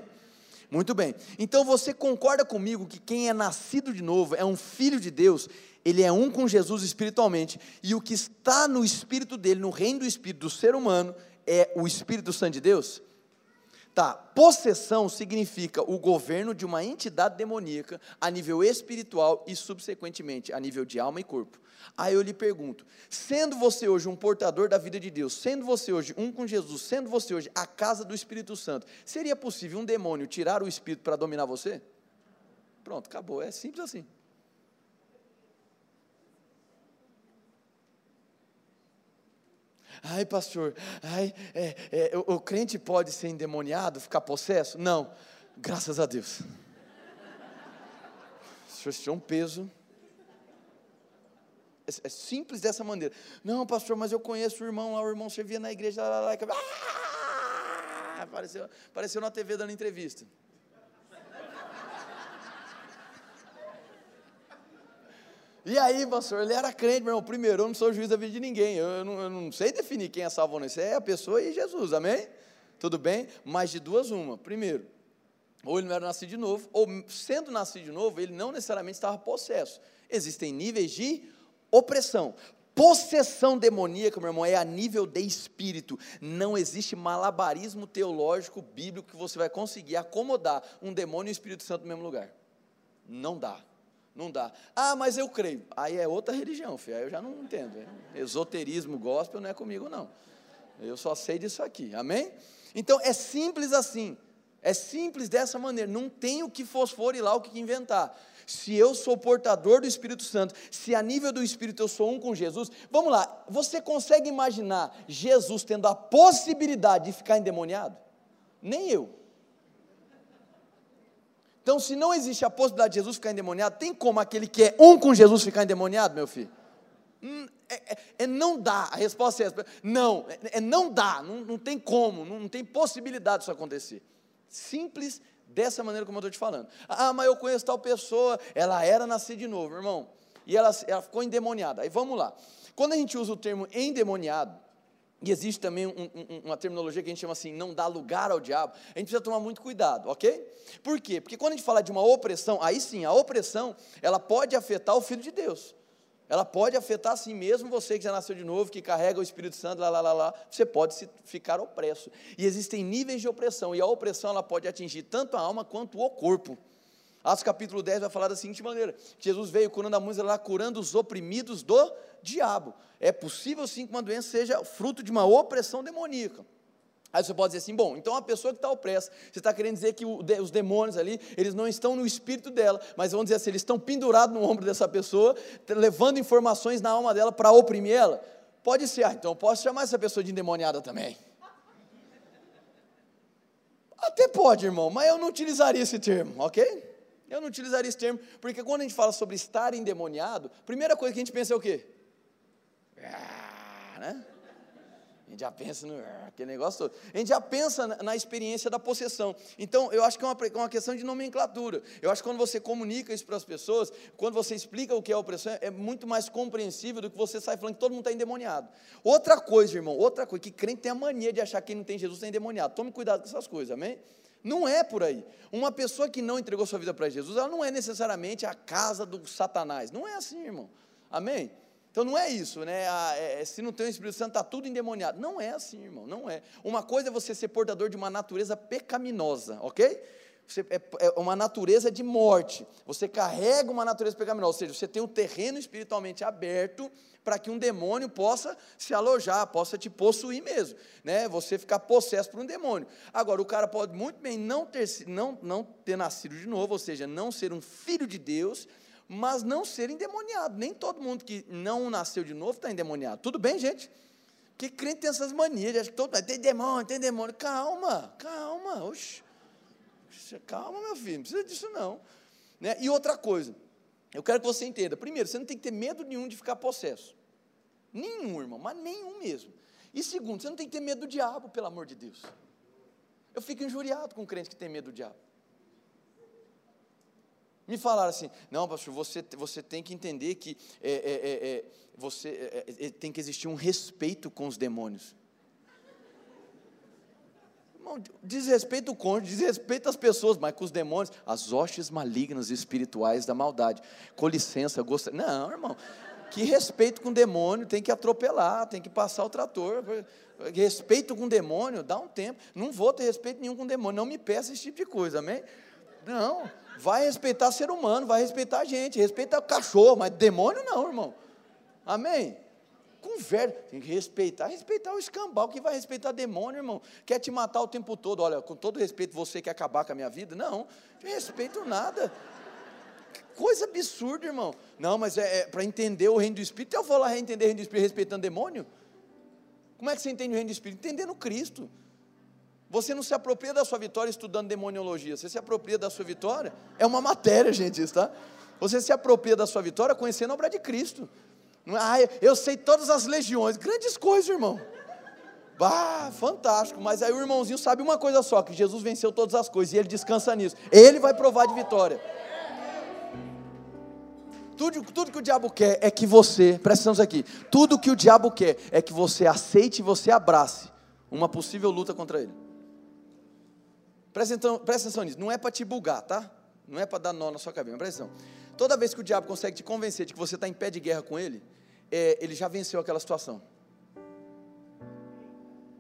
Speaker 2: Muito bem. Então você concorda comigo que quem é nascido de novo, é um filho de Deus, ele é um com Jesus espiritualmente, e o que está no espírito dele, no reino do espírito do ser humano, é o Espírito Santo de Deus? Tá, possessão significa o governo de uma entidade demoníaca a nível espiritual e, subsequentemente, a nível de alma e corpo. Aí eu lhe pergunto: sendo você hoje um portador da vida de Deus, sendo você hoje um com Jesus, sendo você hoje a casa do Espírito Santo, seria possível um demônio tirar o espírito para dominar você? Pronto, acabou. É simples assim. Ai, pastor, ai, é, é, o, o crente pode ser endemoniado, ficar possesso? Não, graças a Deus. O senhor tinha um peso. É, é, simples dessa maneira. Não, pastor, mas eu conheço o irmão lá, o irmão servia na igreja, lá, lá, lá, ah! apareceu, apareceu na TV dando entrevista. E aí, pastor, ele era crente, meu irmão. Primeiro, eu não sou juiz da vida de ninguém. Eu, eu, não, eu não, sei definir quem é salvo ou não. Isso é a pessoa e Jesus, amém? Tudo bem? Mas de duas, uma. Primeiro, ou ele não era nascido de novo, ou sendo nascido de novo, ele não necessariamente estava possesso. Existem níveis de opressão. Possessão demoníaca, meu irmão, é a nível de espírito. Não existe malabarismo teológico bíblico que você vai conseguir acomodar um demônio e o Espírito Santo no mesmo lugar. Não dá. Não dá. Ah, mas eu creio. Aí é outra religião, filho. Aí eu já não entendo. Esoterismo gospel não é comigo, não. Eu só sei disso aqui. Amém? Então é simples assim. É simples dessa maneira. Não tem o que fosforilar, o que inventar. Se eu sou portador do Espírito Santo, se a nível do Espírito eu sou um com Jesus, vamos lá, você consegue imaginar Jesus tendo a possibilidade de ficar endemoniado? Nem eu. Então, se não existe a possibilidade de Jesus ficar endemoniado, tem como aquele que é um com Jesus ficar endemoniado, meu filho? Hum, é, é, é não dá, a resposta é essa. Não, é, é não dá, não, não tem como, não, não, tem possibilidade disso acontecer. Simples dessa maneira como eu estou te falando. Ah, mas eu conheço tal pessoa, ela era nascida de novo, irmão, e ela, ela ficou endemoniada. Aí vamos lá. Quando a gente usa o termo endemoniado, e existe também um, um, uma terminologia que a gente chama assim, não dá lugar ao diabo. A gente precisa tomar muito cuidado, ok? Por quê? Porque quando a gente fala de uma opressão, aí sim, a opressão, ela pode afetar o Filho de Deus. Ela pode afetar assim mesmo você que já nasceu de novo, que carrega o Espírito Santo, lá, lá, lá, lá, você pode se ficar opresso. E existem níveis de opressão, e a opressão ela pode atingir tanto a alma quanto o corpo. Atos capítulo 10 vai falar da seguinte maneira: Jesus veio curando a música lá, curando os oprimidos do diabo. É possível sim que uma doença seja fruto de uma opressão demoníaca. Aí você pode dizer assim, bom, então a pessoa que está opressa, você está querendo dizer que os demônios ali, eles não estão no espírito dela, mas vamos dizer assim, eles estão pendurados no ombro dessa pessoa, levando informações na alma dela para oprimir ela? Pode ser, ah, então eu posso chamar essa pessoa de endemoniada também. Até pode, irmão, mas eu não utilizaria esse termo, ok? Eu não utilizaria esse termo, porque quando a gente fala sobre estar endemoniado, primeira coisa que a gente pensa é o quê? Ah, né? A gente já pensa no ah, aquele negócio todo. A gente já pensa na, experiência da possessão. Então, eu acho que é uma, uma, questão de nomenclatura. Eu acho que quando você comunica isso para as pessoas, quando você explica o que é opressão, é muito mais compreensível do que você sai falando que todo mundo está endemoniado. Outra coisa, irmão, outra coisa, que crente tem a mania de achar que quem não tem Jesus está endemoniado. Tome cuidado com essas coisas, amém? Não é por aí. Uma pessoa que não entregou sua vida para Jesus, ela não é necessariamente a casa do Satanás. Não é assim, irmão. Amém? Então não é isso, né? Ah, é, se não tem o Espírito Santo, está tudo endemoniado. Não é assim, irmão, não é. Uma coisa é você ser portador de uma natureza pecaminosa, ok? Você, é, é, uma natureza de morte. Você carrega uma natureza pecaminosa, ou seja, você tem um terreno espiritualmente aberto para que um demônio possa se alojar, possa te possuir mesmo, né? Você ficar possesso por um demônio. Agora, o cara pode muito bem não ter, não, não ter nascido de novo, ou seja, não ser um filho de Deus mas não ser endemoniado. Nem todo mundo que não nasceu de novo está endemoniado. Tudo bem, gente? Porque crente tem essas manias, que todo tem demônio, tem demônio. Calma, calma, oxe. Calma, meu filho, não precisa disso não. Né? E outra coisa, eu quero que você entenda. Primeiro, você não tem que ter medo nenhum de ficar possesso. Nenhum, irmão, mas nenhum mesmo. E segundo, você não tem que ter medo do diabo, pelo amor de Deus. Eu fico injuriado com crente que tem medo do diabo. Me falaram assim, não, pastor, você, você tem que entender que é, é, é, é você, é, é, tem que existir um respeito com os demônios. Irmão, desrespeita o cônjuge, as pessoas, mas com os demônios, as hostes malignas espirituais da maldade. Com licença, gosta. Não, irmão. Que respeito com o demônio, tem que atropelar, tem que passar o trator. Respeito com o demônio, dá um tempo. Não vou ter respeito nenhum com o demônio, não me peça esse tipo de coisa, amém? Não, vai respeitar ser humano, vai respeitar a gente, respeita o cachorro, mas demônio não, irmão. Amém? Conversa, tem que respeitar, respeitar o escambau, que vai respeitar demônio, irmão. Quer te matar o tempo todo, olha, com todo respeito, você quer acabar com a minha vida? Não, não respeito nada. Coisa absurda, irmão. Não, mas é, é para entender o reino do Espírito, eu vou lá entender o reino do Espírito respeitando demônio? Como é que você entende o reino do Espírito? Entendendo Cristo. Você não se apropria da sua vitória estudando demoniologia, você se apropria da sua vitória, é uma matéria, gente, isso, tá? Você se apropria da sua vitória conhecendo a obra de Cristo. Ah, eu sei todas as legiões, grandes coisas, irmão. Bah, fantástico, mas aí o irmãozinho sabe uma coisa só: que Jesus venceu todas as coisas e ele descansa nisso. Ele vai provar de vitória. Tudo, tudo que o diabo quer é que você, presta atenção aqui, tudo que o diabo quer é que você aceite e você abrace uma possível luta contra ele. Presta atenção, presta atenção nisso, não é para te bugar, tá? Não é para dar nó na sua cabeça, presta atenção. Toda vez que o diabo consegue te convencer de que você está em pé de guerra com ele, é, ele já venceu aquela situação.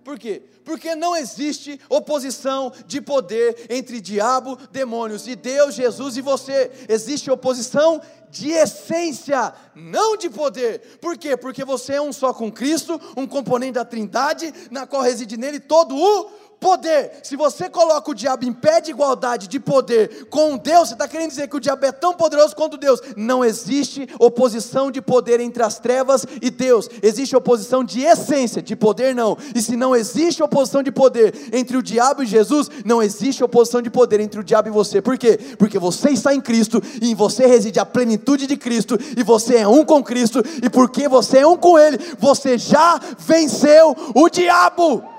Speaker 2: Por quê? Porque não existe oposição de poder entre diabo, demônios e Deus, Jesus e você. Existe oposição de essência, não de poder. Por quê? Porque você é um só com Cristo, um componente da Trindade, na qual reside nele todo o poder. Se você coloca o diabo em pé de igualdade de poder com Deus, você está querendo dizer que o diabo é tão poderoso quanto Deus. Não existe oposição de poder entre as trevas e Deus. Existe oposição de essência, de poder não. E se não existe oposição de poder entre o diabo e Jesus, não existe oposição de poder entre o diabo e você. Por quê? Porque você está em Cristo e em você reside a plenitude de Cristo e você é um com Cristo e porque você é um com Ele, você já venceu o diabo.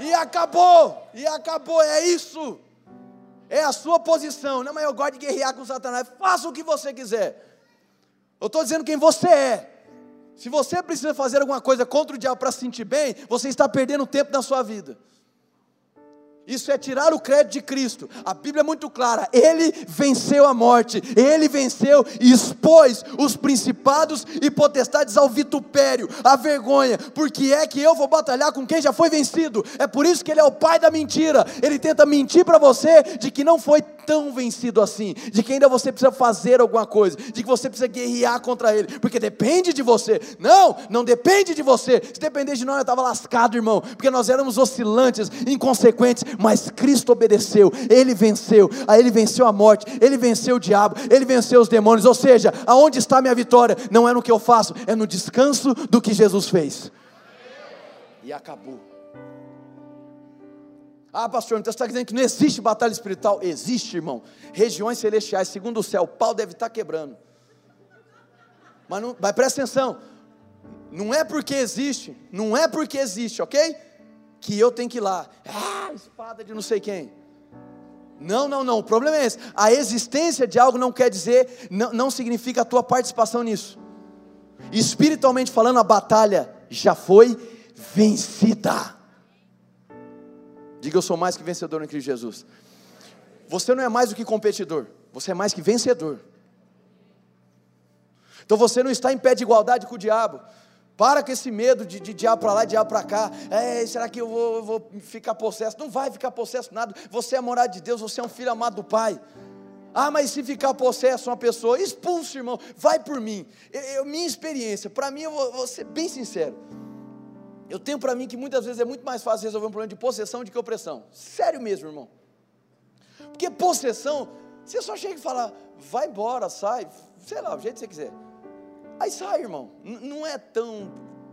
Speaker 2: E acabou, e acabou, é isso. É a sua posição. Não, mas eu gosto de guerrear com Satanás. Faça o que você quiser. Eu estou dizendo quem você é. Se você precisa fazer alguma coisa contra o diabo para se sentir bem, você está perdendo tempo na sua vida. Isso é tirar o crédito de Cristo. A Bíblia é muito clara. Ele venceu a morte. Ele venceu e expôs os principados e potestades ao vitupério, à vergonha. Porque é que eu vou batalhar com quem já foi vencido. É por isso que ele é o pai da mentira. Ele tenta mentir para você de que não foi tão vencido assim, de que ainda você precisa fazer alguma coisa, de que você precisa guerrear contra ele, porque depende de você. Não, não depende de você. Se dependesse de nós, eu estava lascado, irmão, porque nós éramos oscilantes, inconsequentes, mas Cristo obedeceu, ele venceu, aí ele venceu a morte, ele venceu o diabo, ele venceu os demônios. Ou seja, aonde está minha vitória? Não é no que eu faço, é no descanso do que Jesus fez. E acabou. Ah, pastor, então você está dizendo que não existe batalha espiritual? Existe, irmão. Regiões celestiais, segundo o céu, o pau deve estar quebrando. Mas, não, mas presta atenção, não é porque existe, não é porque existe, ok? Que eu tenho que ir lá, ah, espada de não sei quem. Não, não, não, o problema é esse. A existência de algo não quer dizer, não, não significa a tua participação nisso. Espiritualmente falando, a batalha já foi vencida. Diga eu sou mais que vencedor em Cristo Jesus. Você não é mais do que competidor, você é mais que vencedor. Então você não está em pé de igualdade com o diabo. Para com esse medo de, de diabo para lá diabo para cá. É, será que eu vou, eu vou, ficar possesso? Não vai ficar possesso nada. Você é morada de Deus, você é um filho amado do Pai. Ah, mas se ficar possesso uma pessoa, expulso, irmão, vai por mim. Eu, eu minha experiência, para mim, eu vou, vou ser bem sincero. Eu tenho para mim que muitas vezes é muito mais fácil resolver um problema de possessão do que opressão. Sério mesmo, irmão. Porque possessão, você só chega e fala, vai embora, sai, sei lá, o jeito que você quiser. Aí sai, irmão. N não é tão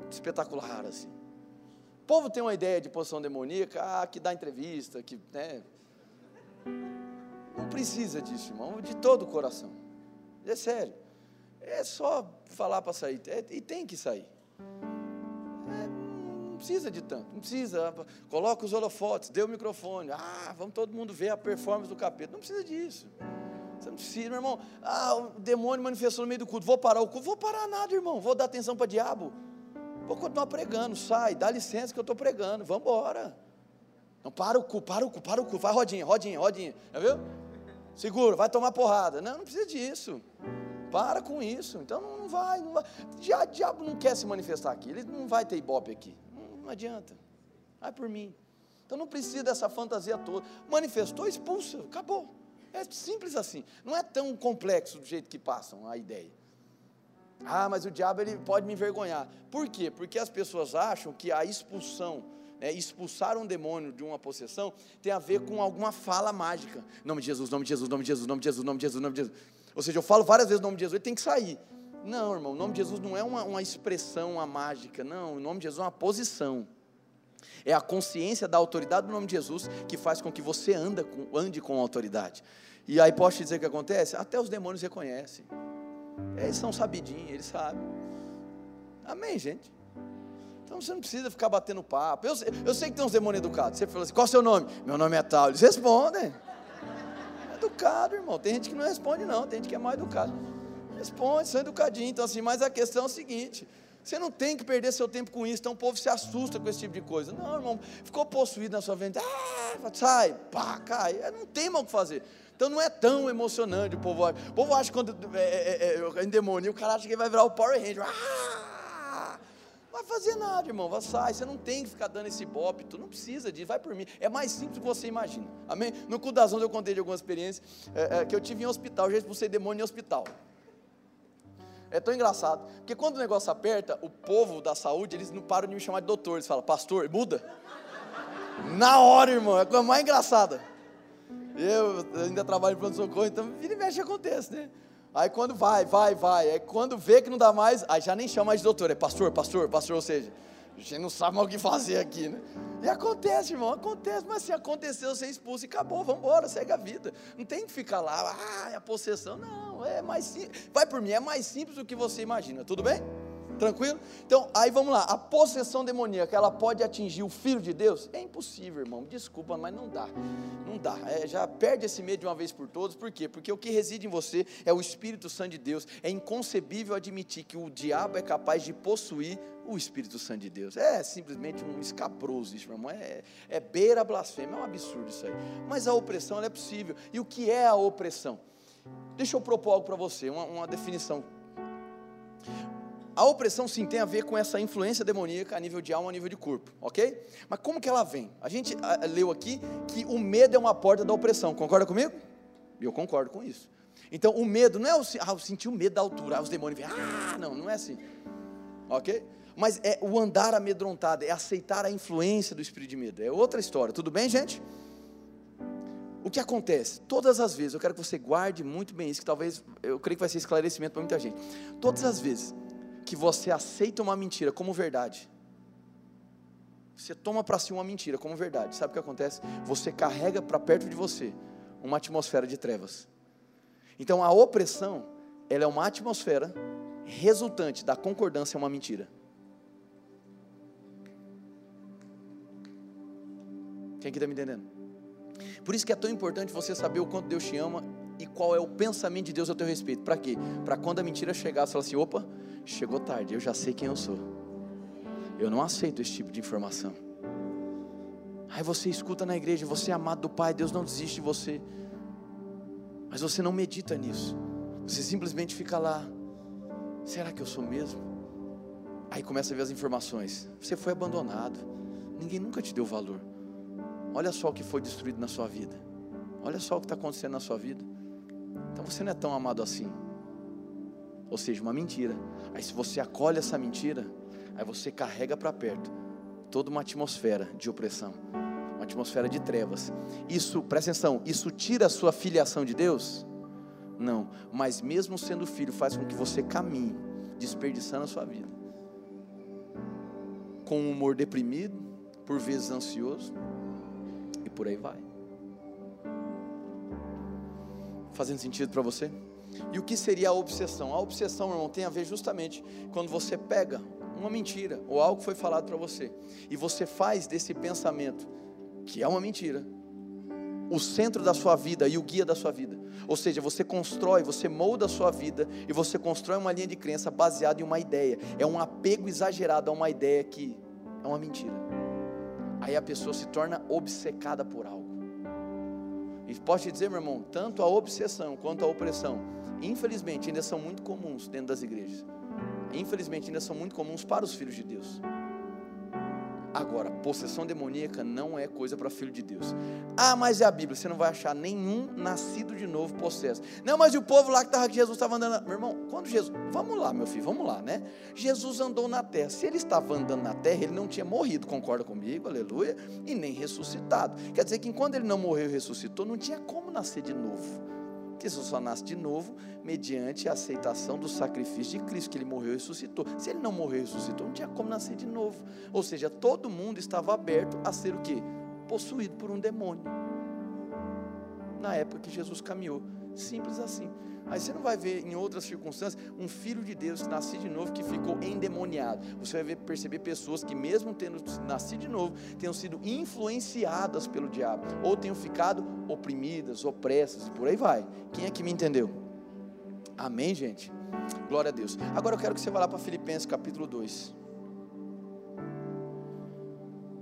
Speaker 2: espetacular assim. O povo tem uma ideia de possessão demoníaca, ah, que dá entrevista, que, né? Não precisa disso, irmão, de todo o coração. É sério. É só falar para sair, é, e tem que sair precisa de tanto, não precisa. Coloca os holofotes, dê o microfone. Ah, vamos todo mundo ver a performance do capeta. Não precisa disso. Não precisa, meu irmão. Ah, o demônio manifestou no meio do culto. Vou parar o culto. Vou parar nada, irmão. Vou dar atenção para o diabo. Vou continuar pregando. Sai, dá licença que eu estou pregando. Vamos embora. Não, para o cu, para o cu, para o cu, vai rodinha, rodinha, rodinha, já viu? Segura, vai tomar porrada. Não, não precisa disso. Para com isso. Então não vai, não vai. O diabo não quer se manifestar aqui. Ele não vai ter ibope aqui. Não, não adianta. Vai por mim. Então não precisa dessa fantasia toda. Manifestou, expulsa, acabou. É simples assim. Não é tão complexo do jeito que passam a ideia. Ah, mas o diabo ele pode me envergonhar. Por quê? Porque as pessoas acham que a expulsão, né, expulsar um demônio de uma possessão, tem a ver com alguma fala mágica. Nome de Jesus, nome de Jesus, nome de Jesus, nome de Jesus, nome de Jesus, nome de Jesus. Ou seja, eu falo várias vezes o nome de Jesus, ele tem que sair. Não, irmão, o nome de Jesus não é uma, uma expressão, uma mágica. Não, o nome de Jesus é uma posição. É a consciência da autoridade do nome de Jesus que faz com que você anda com, ande com autoridade. E aí posso te dizer o que acontece? Até os demônios reconhecem. Eles são sabidinhos, eles sabem. Amém, gente? Então você não precisa ficar batendo papo. Eu, eu sei que tem uns demônios educados. Você falou assim: qual é o seu nome? Meu nome é tal. Eles respondem. É educado, irmão. Tem gente que não responde, não. Tem gente que é mais educado. Responde, são educadinhos. Então, assim, mas a questão é o seguinte: você não tem que perder seu tempo com isso. Então o povo se assusta com esse tipo de coisa. Não, irmão, ficou possuído na sua mente. Ah, sai, pá, cai. É, não tem mal o que fazer. Então não é tão emocionante o povo acha. O povo acha que quando é, é, é, é endemônio, o cara acha que vai virar o Power Ranger. Ah! Não vai fazer nada, irmão. Vai sair. Você não tem que ficar dando esse bope. Tu não precisa disso. Vai por mim. É mais simples do que você imagina. Amém? No cu das ondas eu contei de algumas experiências é, é, que eu tive em hospital. Eu já expulsei demônio em hospital. É tão engraçado. Porque quando o negócio aperta, o povo da saúde, eles não param de me chamar de doutor. Eles falam, pastor, muda. Na hora, irmão. É a coisa mais engraçada. Eu ainda trabalho em pronto-socorro, então vira e mexe acontece, né? Aí quando vai, vai, vai. Aí quando vê que não dá mais, aí já nem chama mais de doutor, é pastor, pastor, pastor, ou seja, a gente não sabe mais o que fazer aqui, né? E acontece, irmão, acontece, mas se aconteceu, você expulso e acabou, vamos embora, segue a vida. Não tem que ficar lá, ah, é a possessão, não, é mais simples. Vai por mim, é mais simples do que você imagina, tudo bem? Tranquilo? Então, aí vamos lá. A possessão demoníaca, ela pode atingir o filho de Deus? É impossível, irmão. Desculpa, mas não dá. Não dá. É, já perde esse medo de uma vez por todas. Por quê? Porque o que reside em você é o Espírito Santo de Deus. É inconcebível admitir que o diabo é capaz de possuir o Espírito Santo de Deus. É simplesmente um escabroso isso, irmão. É, é beira blasfêmia. É um absurdo isso aí. Mas a opressão é possível. E o que é a opressão? Deixa eu propor algo para você, uma, uma definição a opressão sim tem a ver com essa influência demoníaca a nível de alma, a nível de corpo, ok? Mas como que ela vem? A gente leu aqui que o medo é uma porta da opressão, concorda comigo? Eu concordo com isso. Então o medo não é o, ah, o medo da altura, ah, os demônios vêm, ah, não, não é assim, ok? Mas é o andar amedrontado, é aceitar a influência do espírito de medo, é outra história, tudo bem, gente? O que acontece? Todas as vezes, eu quero que você guarde muito bem isso, que talvez, eu creio que vai ser esclarecimento para muita gente. Todas as vezes que você aceita uma mentira como verdade, você toma para si uma mentira como verdade, sabe o que acontece? Você carrega para perto de você uma atmosfera de trevas. Então a opressão, ela é uma atmosfera resultante da concordância a uma mentira. Quem aqui está me entendendo? Por isso que é tão importante você saber o quanto Deus te ama e qual é o pensamento de Deus a teu respeito. Para quê? Para quando a mentira chegar, você fala assim: opa, chegou tarde, eu já sei quem eu sou. Eu não aceito esse tipo de informação. Aí você escuta na igreja, você é amado do Pai, Deus não desiste de você. Mas você não medita nisso. Você simplesmente fica lá. Será que eu sou mesmo? Aí começa a ver as informações. Você foi abandonado. Ninguém nunca te deu valor. Olha só o que foi destruído na sua vida. Olha só o que está acontecendo na sua vida. Então você não é tão amado assim ou seja, uma mentira. Aí se você acolhe essa mentira, aí você carrega para perto toda uma atmosfera de opressão, uma atmosfera de trevas. Isso, presta atenção, isso tira a sua filiação de Deus? Não, mas mesmo sendo filho, faz com que você caminhe, desperdiçando a sua vida. Com um humor deprimido, por vezes ansioso, e por aí vai. Fazendo sentido para você? E o que seria a obsessão? A obsessão, irmão, tem a ver justamente quando você pega uma mentira ou algo que foi falado para você e você faz desse pensamento, que é uma mentira, o centro da sua vida e o guia da sua vida. Ou seja, você constrói, você molda a sua vida e você constrói uma linha de crença baseada em uma ideia. É um apego exagerado a uma ideia que é uma mentira. Aí a pessoa se torna obcecada por algo. E posso te dizer, meu irmão, tanto a obsessão quanto a opressão, infelizmente, ainda são muito comuns dentro das igrejas. Infelizmente, ainda são muito comuns para os filhos de Deus. Agora, possessão demoníaca não é coisa para filho de Deus. Ah, mas é a Bíblia, você não vai achar nenhum nascido de novo possesso. Não, mas e o povo lá que estava que Jesus estava andando. Meu irmão, quando Jesus. Vamos lá, meu filho, vamos lá, né? Jesus andou na terra. Se ele estava andando na terra, ele não tinha morrido, concorda comigo, aleluia, e nem ressuscitado. Quer dizer que enquanto ele não morreu e ressuscitou, não tinha como nascer de novo. Só nasce de novo mediante a aceitação do sacrifício de Cristo, que ele morreu e ressuscitou. Se ele não morreu e ressuscitou, não tinha como nascer de novo. Ou seja, todo mundo estava aberto a ser o quê? Possuído por um demônio. Na época que Jesus caminhou. Simples assim. Aí você não vai ver em outras circunstâncias um filho de Deus que nasceu de novo que ficou endemoniado. Você vai ver, perceber pessoas que, mesmo tendo nascido de novo, tenham sido influenciadas pelo diabo, ou tenham ficado oprimidas, opressas, e por aí vai. Quem é que me entendeu? Amém, gente? Glória a Deus. Agora eu quero que você vá lá para Filipenses capítulo 2.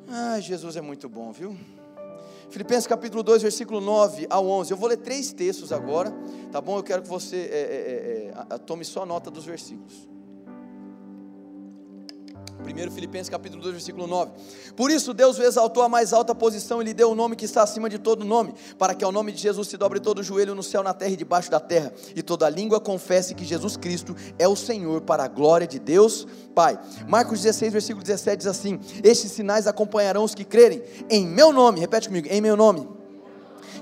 Speaker 2: Ai, Jesus é muito bom, viu? Filipenses capítulo 2, versículo 9 ao 11. Eu vou ler três textos agora, tá bom? Eu quero que você é, é, é, tome só nota dos versículos. Primeiro Filipenses capítulo 2, versículo 9. Por isso Deus o exaltou a mais alta posição e lhe deu o nome que está acima de todo nome, para que ao nome de Jesus se dobre todo o joelho no céu, na terra e debaixo da terra, e toda língua confesse que Jesus Cristo é o Senhor para a glória de Deus Pai. Marcos 16, versículo 17 diz assim: Estes sinais acompanharão os que crerem em meu nome. Repete comigo, em meu nome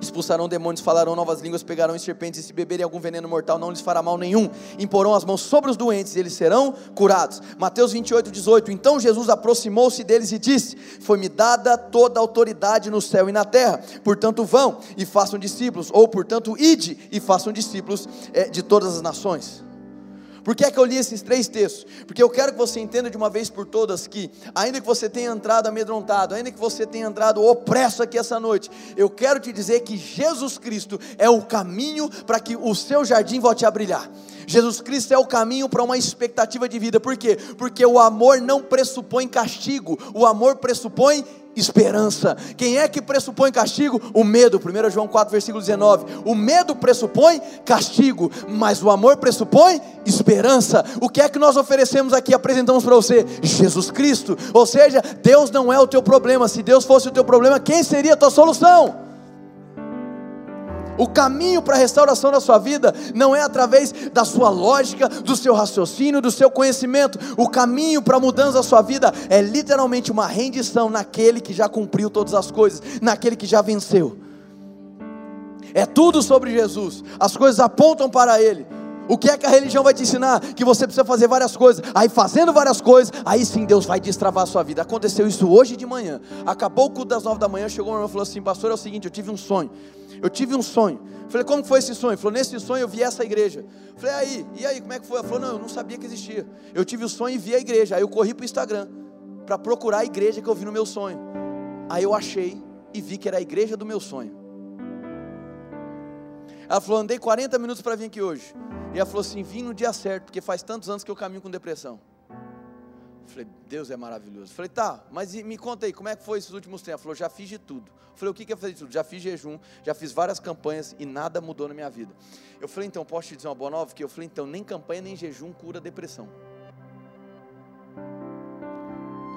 Speaker 2: expulsarão demônios, falarão novas línguas, pegarão em serpentes, e se beberem algum veneno mortal, não lhes fará mal nenhum. Imporão as mãos sobre os doentes, e eles serão curados. Mateus 28, 18. Então Jesus aproximou-se deles e disse: Foi-me dada toda a autoridade no céu e na terra. Portanto, vão e façam discípulos, ou portanto, ide e façam discípulos é, de todas as nações. Por que é que eu li esses três textos? Porque eu quero que você entenda de uma vez por todas que, ainda que você tenha entrado amedrontado, ainda que você tenha entrado opresso aqui essa noite, eu quero te dizer que Jesus Cristo é o caminho para que o seu jardim volte a brilhar. Jesus Cristo é o caminho para uma expectativa de vida. Por quê? Porque o amor não pressupõe castigo, o amor pressupõe esperança. Quem é que pressupõe castigo? O medo. 1 João 4, versículo 19. O medo pressupõe castigo, mas o amor pressupõe esperança. O que é que nós oferecemos aqui, apresentamos para você? Jesus Cristo. Ou seja, Deus não é o teu problema. Se Deus fosse o teu problema, quem seria a tua solução? O caminho para a restauração da sua vida não é através da sua lógica, do seu raciocínio, do seu conhecimento. O caminho para a mudança da sua vida é literalmente uma rendição naquele que já cumpriu todas as coisas, naquele que já venceu. É tudo sobre Jesus. As coisas apontam para Ele. O que é que a religião vai te ensinar? Que você precisa fazer várias coisas. Aí fazendo várias coisas, aí sim Deus vai destravar a sua vida. Aconteceu isso hoje de manhã. Acabou o culto das nove da manhã, chegou um irmão e falou assim: Pastor, é o seguinte, eu tive um sonho. Eu tive um sonho. Falei, como foi esse sonho? Ele falou, nesse sonho eu vi essa igreja. Falei, aí, e aí, como é que foi? Ele falou, não, eu não sabia que existia. Eu tive o sonho e vi a igreja. Aí eu corri para o Instagram para procurar a igreja que eu vi no meu sonho. Aí eu achei e vi que era a igreja do meu sonho. Ela falou, andei 40 minutos para vir aqui hoje. E ela falou assim, vim no dia certo, porque faz tantos anos que eu caminho com depressão. Falei, Deus é maravilhoso. Falei, tá, mas me conta aí, como é que foi esses últimos tempos? Ela falou, já fiz de tudo. Falei, o que, que é fazer de tudo? Já fiz jejum, já fiz várias campanhas e nada mudou na minha vida. Eu falei, então, posso te dizer uma boa nova? Eu falei, então, nem campanha nem jejum cura depressão.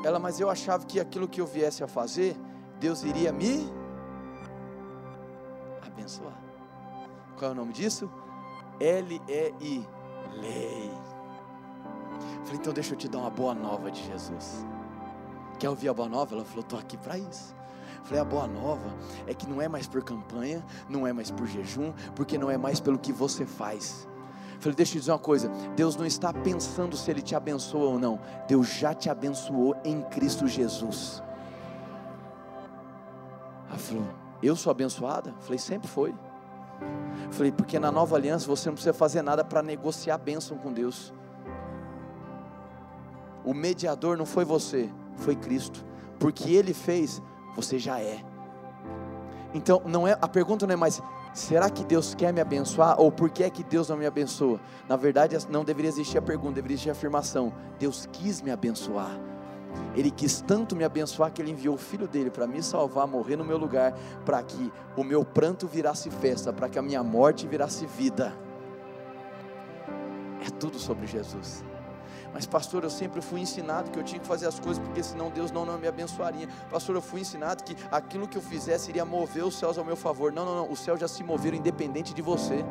Speaker 2: Ela, mas eu achava que aquilo que eu viesse a fazer, Deus iria me abençoar. Qual é o nome disso? L-E-I, lei. Falei, então deixa eu te dar uma boa nova de Jesus. Quer ouvir a boa nova? Ela falou, estou aqui para isso. Falei, a boa nova é que não é mais por campanha, não é mais por jejum, porque não é mais pelo que você faz. Falei, deixa eu te dizer uma coisa: Deus não está pensando se Ele te abençoa ou não, Deus já te abençoou em Cristo Jesus. Ela falou, eu sou abençoada? Falei, sempre foi. Falei, porque na nova aliança você não precisa fazer nada para negociar a bênção com Deus. O mediador não foi você, foi Cristo. Porque ele fez, você já é. Então, não é, a pergunta não é mais será que Deus quer me abençoar ou por que é que Deus não me abençoa? Na verdade, não deveria existir a pergunta, deveria existir a afirmação. Deus quis me abençoar. Ele quis tanto me abençoar que ele enviou o filho dele para me salvar, morrer no meu lugar, para que o meu pranto virasse festa, para que a minha morte virasse vida. É tudo sobre Jesus. Mas, pastor, eu sempre fui ensinado que eu tinha que fazer as coisas, porque senão Deus não, não me abençoaria. Pastor, eu fui ensinado que aquilo que eu fizesse iria mover os céus ao meu favor. Não, não, não. Os céus já se moveram independente de você.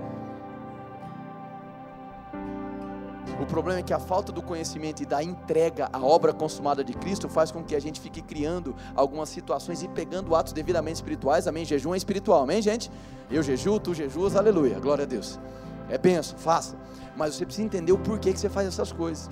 Speaker 2: O problema é que a falta do conhecimento e da entrega à obra consumada de Cristo faz com que a gente fique criando algumas situações e pegando atos devidamente espirituais. Amém? Jejum é espiritual, amém, gente? Eu jejuo, tu jejuas, aleluia, glória a Deus. É benção, faça. Mas você precisa entender o porquê que você faz essas coisas.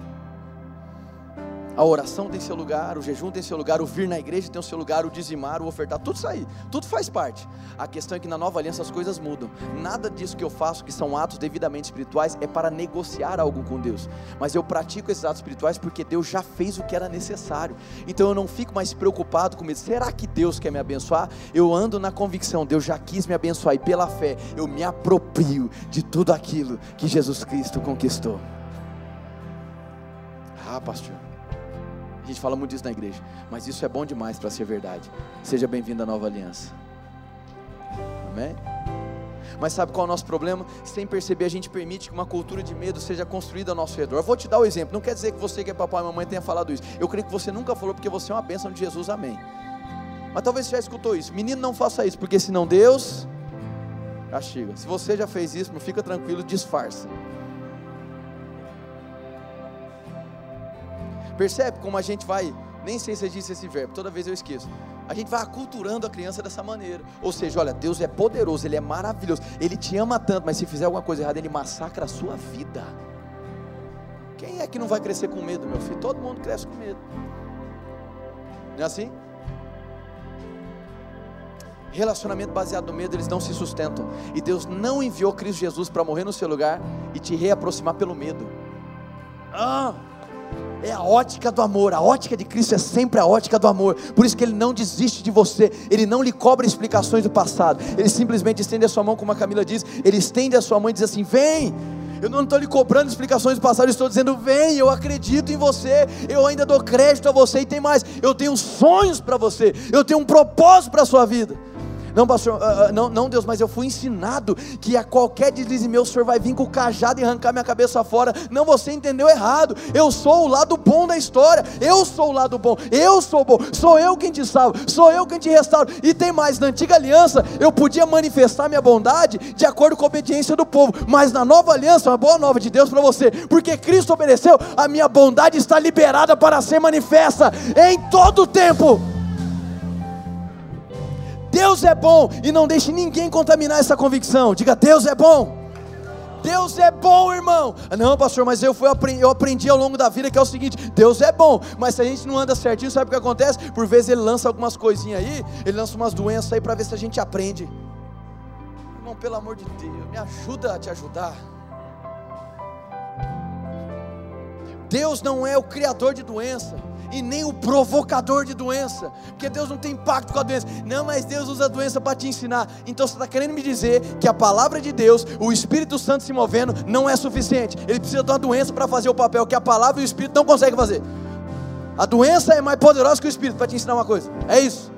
Speaker 2: A oração tem seu lugar, o jejum tem seu lugar, o vir na igreja tem o seu lugar, o dizimar, o ofertar, tudo isso aí, tudo faz parte. A questão é que na nova aliança as coisas mudam. Nada disso que eu faço, que são atos devidamente espirituais, é para negociar algo com Deus. Mas eu pratico esses atos espirituais porque Deus já fez o que era necessário. Então eu não fico mais preocupado com isso. Será que Deus quer me abençoar? Eu ando na convicção, Deus já quis me abençoar e pela fé eu me aproprio de tudo aquilo que Jesus Cristo conquistou. Ah, pastor gente fala muito disso na igreja, mas isso é bom demais para ser verdade. Seja bem-vindo à nova aliança. Amém? Mas sabe qual é o nosso problema? Sem perceber, a gente permite que uma cultura de medo seja construída ao nosso redor. Eu vou te dar o um exemplo. Não quer dizer que você que é papai e mamãe tenha falado isso. Eu creio que você nunca falou porque você é uma bênção de Jesus. Amém. Mas talvez você já escutou isso. Menino, não faça isso, porque senão Deus castiga. Se você já fez isso, fica tranquilo, disfarça. Percebe como a gente vai, nem sei se eu disse esse verbo, toda vez eu esqueço. A gente vai aculturando a criança dessa maneira. Ou seja, olha, Deus é poderoso, Ele é maravilhoso, Ele te ama tanto, mas se fizer alguma coisa errada, Ele massacra a sua vida. Quem é que não vai crescer com medo, meu filho? Todo mundo cresce com medo. Não é assim? Relacionamento baseado no medo, eles não se sustentam. E Deus não enviou Cristo Jesus para morrer no seu lugar e te reaproximar pelo medo. Ah! É a ótica do amor, a ótica de Cristo é sempre a ótica do amor, por isso que Ele não desiste de você, Ele não lhe cobra explicações do passado, Ele simplesmente estende a sua mão, como a Camila diz, Ele estende a sua mão e diz assim: Vem, eu não estou lhe cobrando explicações do passado, eu estou dizendo: Vem, eu acredito em você, eu ainda dou crédito a você, e tem mais, eu tenho sonhos para você, eu tenho um propósito para a sua vida. Não, pastor, uh, não, não, Deus, mas eu fui ensinado que a qualquer deslize meu, o Senhor vai vir com o cajado e arrancar minha cabeça fora. Não, você entendeu errado. Eu sou o lado bom da história. Eu sou o lado bom. Eu sou bom. Sou eu quem te salva. Sou eu quem te restauro. E tem mais: na antiga aliança, eu podia manifestar minha bondade de acordo com a obediência do povo. Mas na nova aliança, uma boa nova de Deus para você, porque Cristo obedeceu, a minha bondade está liberada para ser manifesta em todo o tempo. Deus é bom e não deixe ninguém contaminar essa convicção. Diga: Deus é bom. Deus é bom, irmão. Não, pastor, mas eu, fui, eu aprendi ao longo da vida que é o seguinte: Deus é bom, mas se a gente não anda certinho, sabe o que acontece? Por vezes ele lança algumas coisinhas aí, ele lança umas doenças aí para ver se a gente aprende. Irmão, pelo amor de Deus, me ajuda a te ajudar. Deus não é o criador de doença e nem o provocador de doença, porque Deus não tem pacto com a doença. Não, mas Deus usa a doença para te ensinar. Então você está querendo me dizer que a palavra de Deus, o Espírito Santo se movendo, não é suficiente. Ele precisa de uma doença para fazer o papel que a palavra e o Espírito não conseguem fazer. A doença é mais poderosa que o Espírito para te ensinar uma coisa. É isso.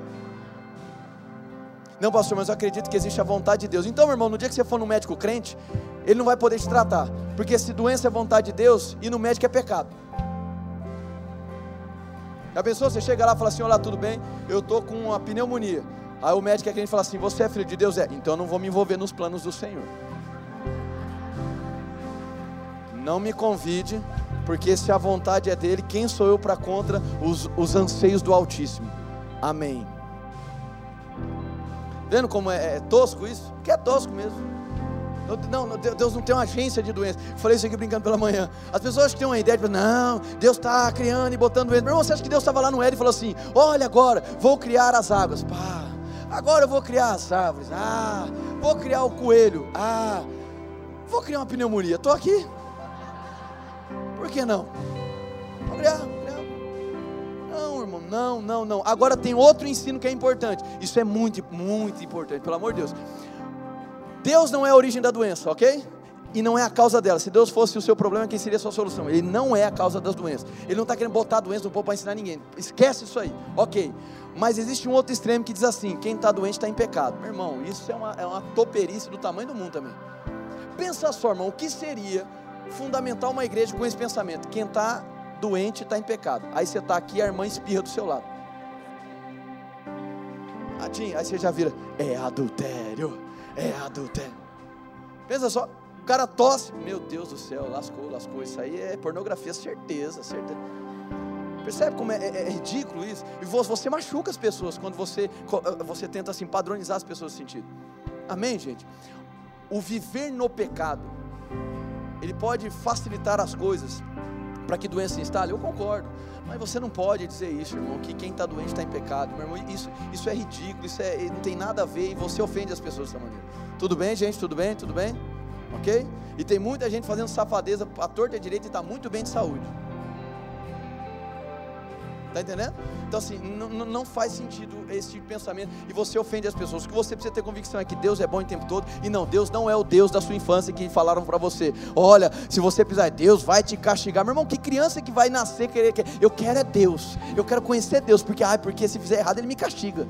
Speaker 2: Não, pastor, mas eu acredito que existe a vontade de Deus. Então, meu irmão, no dia que você for no médico crente, ele não vai poder te tratar. Porque se doença é vontade de Deus, e no médico é pecado. Já pensou? Você chega lá e fala assim: Olá, tudo bem? Eu estou com uma pneumonia. Aí o médico é quem fala assim: Você é filho de Deus? É, então eu não vou me envolver nos planos do Senhor. Não me convide, porque se a vontade é dele, quem sou eu para contra os, os anseios do Altíssimo? Amém. Vendo como é, é tosco isso? Que é tosco mesmo. Não, não, Deus não tem uma agência de doença. Falei isso aqui brincando pela manhã. As pessoas que têm uma ideia de não, Deus está criando e botando doença. Meu irmão, você acha que Deus estava lá no Éden e falou assim: olha agora, vou criar as águas. Pá, agora eu vou criar as árvores. Ah, vou criar o coelho. Ah, vou criar uma pneumonia. Estou aqui. Por que não? Vou criar, criar. Não, irmão, não, não, não. Agora tem outro ensino que é importante. Isso é muito, muito importante, pelo amor de Deus. Deus não é a origem da doença, ok? e não é a causa dela. Se Deus fosse o seu problema, quem seria a sua solução? Ele não é a causa das doenças. Ele não está querendo botar a doença no povo para ensinar ninguém. Esquece isso aí. Ok. Mas existe um outro extremo que diz assim: quem está doente está em pecado. Meu irmão, isso é uma, é uma toperice do tamanho do mundo também. Pensa só, irmão, o que seria fundamental uma igreja com esse pensamento? Quem está doente está em pecado. Aí você está aqui, a irmã espirra do seu lado. Adinho, aí você já vira, é adultério, é adultério. Pensa só, o cara tosse, meu Deus do céu, lascou, lascou. Isso aí é pornografia, certeza, certeza. Percebe como é, é, é ridículo isso? E você machuca as pessoas quando você, eh, você tenta assim padronizar as pessoas nesse sentido. Amém, gente? O viver no pecado, ele pode facilitar as coisas para que doença se instale. Eu concordo. Mas você não pode dizer isso, irmão, que quem está doente está em pecado. Meu irmão, isso, isso é ridículo, isso é, não tem nada a ver e você ofende as pessoas dessa maneira. Tudo bem, gente? Tudo bem? Tudo bem? Ok? E tem muita gente fazendo safadeza à torta à direita e está muito bem de saúde. Está entendendo? Então, assim, não faz sentido esse tipo de pensamento e você ofende as pessoas. O que você precisa ter convicção é que Deus é bom o tempo todo e não, Deus não é o Deus da sua infância que falaram para você. Olha, se você pisar, Deus vai te castigar. Meu irmão, que criança que vai nascer querer que eu quero é Deus. Eu quero conhecer Deus, porque ai, porque se fizer errado ele me castiga.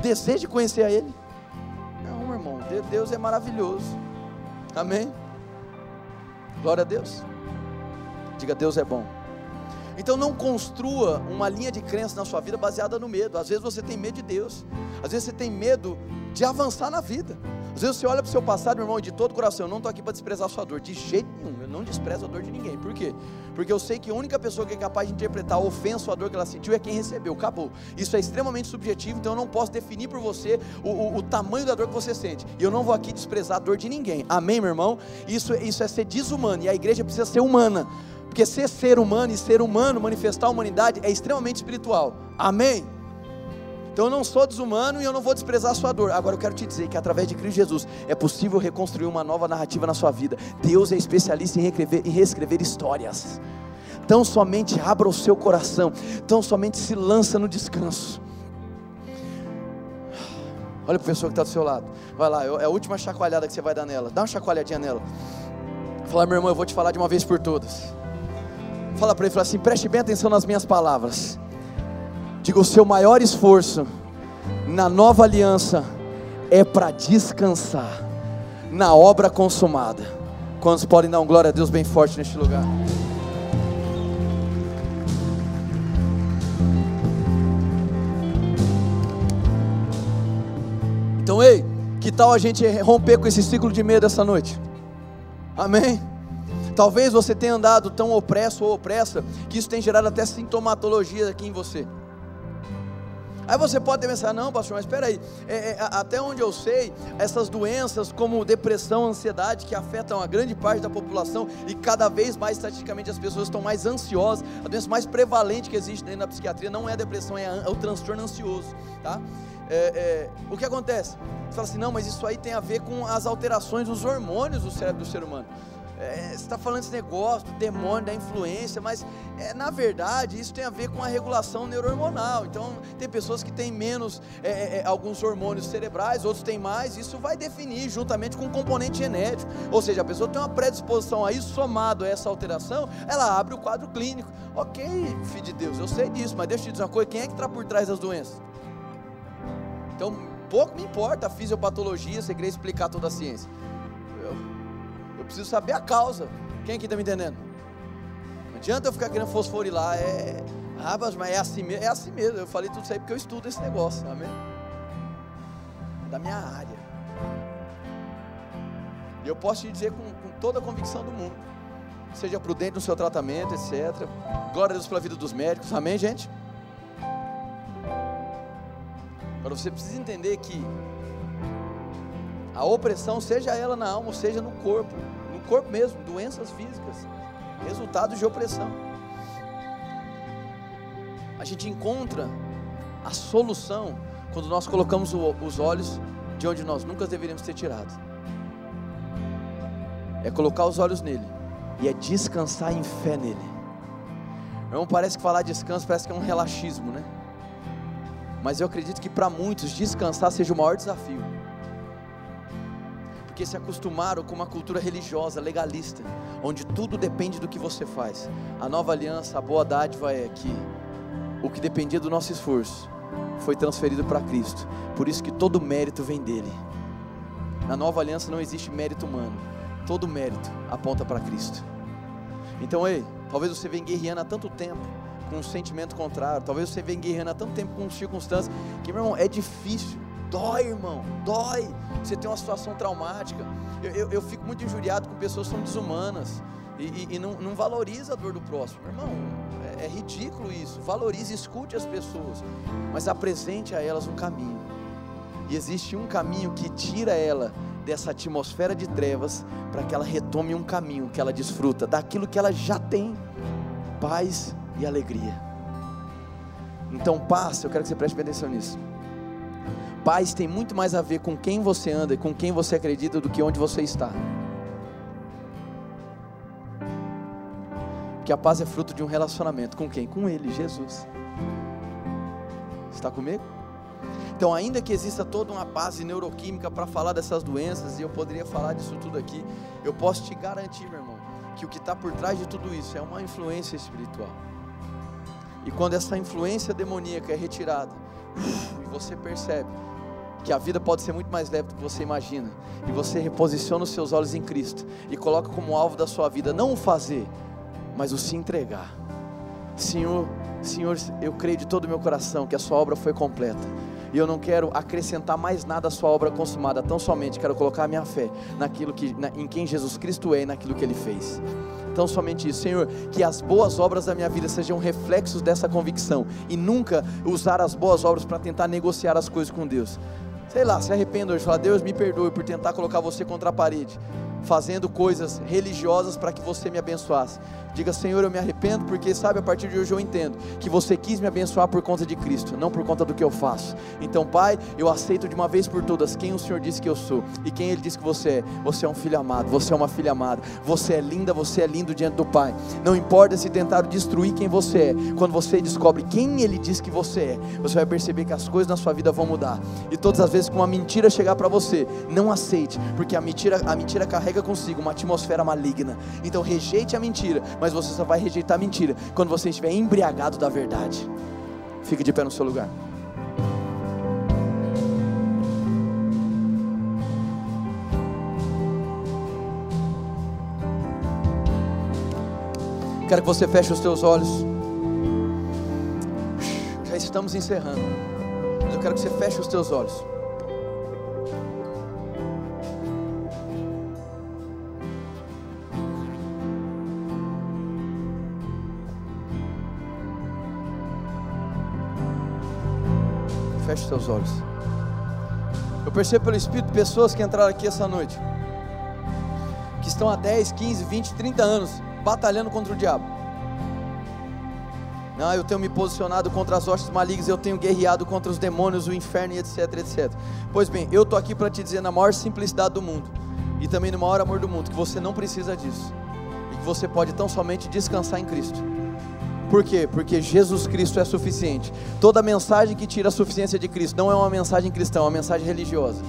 Speaker 2: Deseje conhecer a ele. Não, meu irmão, Deus é maravilhoso. Amém? Glória a Deus. Diga, Deus é bom. Então não construa uma linha de crença na sua vida baseada no medo. Às vezes você tem medo de Deus. Às vezes você tem medo de avançar na vida. Às vezes você olha para o seu passado, meu irmão, de todo coração, eu não estou aqui para desprezar a sua dor, de jeito nenhum, eu não desprezo a dor de ninguém. Por quê? Porque eu sei que a única pessoa que é capaz de interpretar a ofensa ou a dor que ela sentiu é quem recebeu, acabou. Isso é extremamente subjetivo, então eu não posso definir por você o, o, o tamanho da dor que você sente. E eu não vou aqui desprezar a dor de ninguém. Amém, meu irmão? Isso, isso é ser desumano, e a igreja precisa ser humana. Porque ser ser humano e ser humano, manifestar a humanidade, é extremamente espiritual. Amém? Então eu não sou desumano e eu não vou desprezar a sua dor. Agora eu quero te dizer que através de Cristo Jesus é possível reconstruir uma nova narrativa na sua vida. Deus é especialista em, reescrever, em reescrever histórias. Então somente abra o seu coração. Então somente se lança no descanso. Olha a pessoa que está do seu lado. Vai lá, é a última chacoalhada que você vai dar nela. Dá uma chacoalhadinha nela. Fala, meu irmão, eu vou te falar de uma vez por todas. Fala para ele, fala assim: preste bem atenção nas minhas palavras. Diga: o seu maior esforço na nova aliança é para descansar na obra consumada. Quantos podem dar um glória a Deus bem forte neste lugar? Então, ei, que tal a gente romper com esse ciclo de medo essa noite? Amém? Talvez você tenha andado tão opresso ou opressa que isso tem gerado até sintomatologia aqui em você. Aí você pode pensar, não, pastor, mas espera aí, é, é, até onde eu sei, essas doenças como depressão, ansiedade, que afetam a grande parte da população e cada vez mais estatisticamente as pessoas estão mais ansiosas, a doença mais prevalente que existe dentro da psiquiatria não é a depressão, é, a, é o transtorno ansioso, tá? É, é, o que acontece? Você fala assim, não, mas isso aí tem a ver com as alterações dos hormônios do cérebro do ser humano é, você está falando esse negócio do demônio, da influência, mas é, na verdade isso tem a ver com a regulação neurohormonal. Então, tem pessoas que têm menos é, é, é alguns hormônios cerebrais, outros têm mais. Isso vai definir juntamente com o componente genético. Ou seja, a pessoa tem uma predisposição a isso, somado a essa alteração, ela abre o quadro clínico. Ok, filho de Deus, eu sei disso, mas deixa eu te dizer uma coisa: quem é que está por trás das doenças? Então, pouco me importa a fisiopatologia, você querer explicar toda a ciência preciso saber a causa. Quem aqui está me entendendo? Não adianta eu ficar querendo fosforilar. É, ah, mas é assim, mesmo, é assim mesmo. Eu falei tudo isso aí porque eu estudo esse negócio, amém? É da minha área. E eu posso te dizer com, com toda a convicção do mundo. Seja prudente no seu tratamento, etc. Glória a Deus pela vida dos médicos, amém, gente? Agora você precisa entender que a opressão, seja ela na alma, seja no corpo, corpo mesmo, doenças físicas, resultados de opressão. A gente encontra a solução quando nós colocamos os olhos de onde nós nunca deveríamos ter tirado. É colocar os olhos nele e é descansar em fé nele. Irmão, parece que falar descanso parece que é um relaxismo, né? Mas eu acredito que para muitos descansar seja o maior desafio. Porque se acostumaram com uma cultura religiosa, legalista, onde tudo depende do que você faz. A nova aliança, a boa dádiva é que o que dependia do nosso esforço foi transferido para Cristo. Por isso que todo mérito vem dele. Na nova aliança não existe mérito humano. Todo mérito aponta para Cristo. Então, ei, talvez você venha guerreando há tanto tempo com um sentimento contrário. Talvez você venha guerreando há tanto tempo com circunstâncias que, meu irmão, é difícil. Dói, irmão, dói. Você tem uma situação traumática. Eu, eu, eu fico muito injuriado com pessoas que são desumanas e, e, e não, não, valoriza a dor do próximo. Irmão, é, é ridículo isso. Valorize, escute as pessoas, mas apresente a elas um caminho. E existe um caminho que tira ela dessa atmosfera de trevas para que ela retome um caminho que ela desfruta daquilo que ela já tem: paz e alegria. Então, paz, eu quero que você preste atenção nisso. Paz tem muito mais a ver com quem você anda e com quem você acredita do que onde você está. Porque a paz é fruto de um relacionamento com quem? Com Ele, Jesus. Está comigo? Então, ainda que exista toda uma base neuroquímica para falar dessas doenças, e eu poderia falar disso tudo aqui, eu posso te garantir, meu irmão, que o que está por trás de tudo isso é uma influência espiritual. E quando essa influência demoníaca é retirada, e você percebe que a vida pode ser muito mais leve do que você imagina, e você reposiciona os seus olhos em Cristo e coloca como alvo da sua vida não o fazer, mas o se entregar. Senhor, Senhor, eu creio de todo o meu coração que a sua obra foi completa. E eu não quero acrescentar mais nada à sua obra consumada, tão somente quero colocar a minha fé naquilo que, na, em quem Jesus Cristo é e naquilo que Ele fez. Tão somente isso, Senhor, que as boas obras da minha vida sejam reflexos dessa convicção e nunca usar as boas obras para tentar negociar as coisas com Deus. Sei lá, se arrependa hoje, fala, Deus me perdoe por tentar colocar você contra a parede fazendo coisas religiosas para que você me abençoasse. Diga, Senhor, eu me arrependo, porque sabe, a partir de hoje eu entendo que você quis me abençoar por conta de Cristo, não por conta do que eu faço. Então, Pai, eu aceito de uma vez por todas quem o Senhor disse que eu sou e quem Ele disse que você é. Você é um filho amado, você é uma filha amada, você é linda, você é lindo diante do Pai. Não importa se tentaram destruir quem você é, quando você descobre quem Ele diz que você é, você vai perceber que as coisas na sua vida vão mudar. E todas as vezes que uma mentira chegar para você, não aceite, porque a mentira, a mentira carrega consigo uma atmosfera maligna. Então, rejeite a mentira, mas mas você só vai rejeitar mentira quando você estiver embriagado da verdade. Fique de pé no seu lugar. Quero que você feche os seus olhos. Já estamos encerrando. Mas eu quero que você feche os seus olhos. Feche seus olhos. Eu percebo pelo Espírito pessoas que entraram aqui essa noite, que estão há 10, 15, 20, 30 anos batalhando contra o diabo. Não, eu tenho me posicionado contra as hostes malignas, eu tenho guerreado contra os demônios, o inferno e etc, etc. Pois bem, eu estou aqui para te dizer na maior simplicidade do mundo e também no maior amor do mundo que você não precisa disso e que você pode tão somente descansar em Cristo. Por quê? Porque Jesus Cristo é suficiente. Toda mensagem que tira a suficiência de Cristo não é uma mensagem cristã, é uma mensagem religiosa.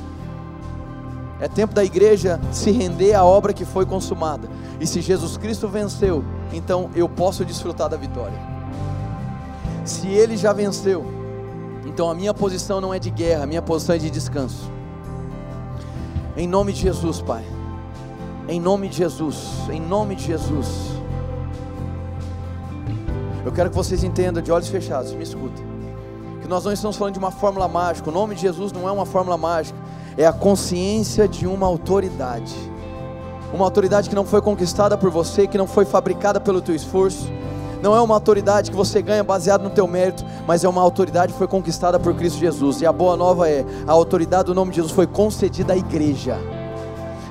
Speaker 2: É tempo da igreja se render à obra que foi consumada. E se Jesus Cristo venceu, então eu posso desfrutar da vitória. Se ele já venceu, então a minha posição não é de guerra, a minha posição é de descanso. Em nome de Jesus, Pai. Em nome de Jesus. Em nome de Jesus. Eu quero que vocês entendam de olhos fechados, me escutem. Que nós não estamos falando de uma fórmula mágica. O nome de Jesus não é uma fórmula mágica. É a consciência de uma autoridade. Uma autoridade que não foi conquistada por você, que não foi fabricada pelo teu esforço. Não é uma autoridade que você ganha baseado no teu mérito, mas é uma autoridade que foi conquistada por Cristo Jesus. E a boa nova é, a autoridade do nome de Jesus foi concedida à igreja.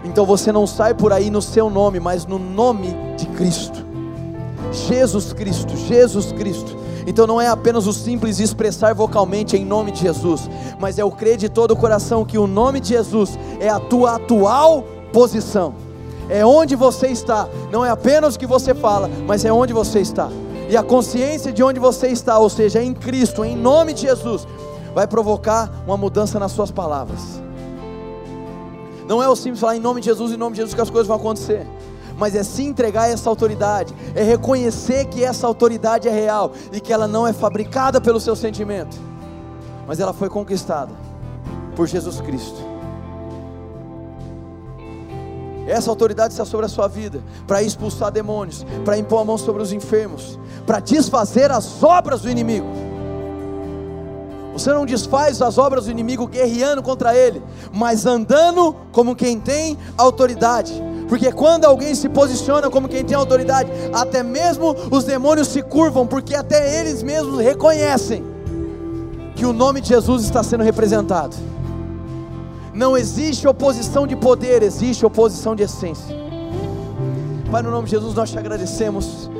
Speaker 2: Então você não sai por aí no seu nome, mas no nome de Cristo. Jesus Cristo, Jesus Cristo. Então não é apenas o simples expressar vocalmente em nome de Jesus, mas é o crer de todo o coração que o nome de Jesus é a tua atual posição. É onde você está, não é apenas o que você fala, mas é onde você está. E a consciência de onde você está, ou seja, em Cristo, em nome de Jesus, vai provocar uma mudança nas suas palavras. Não é o simples falar em nome de Jesus, em nome de Jesus que as coisas vão acontecer. Mas é se entregar a essa autoridade, é reconhecer que essa autoridade é real e que ela não é fabricada pelo seu sentimento, mas ela foi conquistada por Jesus Cristo. Essa autoridade está sobre a sua vida para expulsar demônios, para impor a mão sobre os enfermos, para desfazer as obras do inimigo. Você não desfaz as obras do inimigo guerreando contra ele, mas andando como quem tem autoridade. Porque quando alguém se posiciona como quem tem autoridade, até mesmo os demônios se curvam, porque até eles mesmos reconhecem que o nome de Jesus está sendo representado. Não existe oposição de poder, existe oposição de essência. Pai, no nome de Jesus, nós te agradecemos.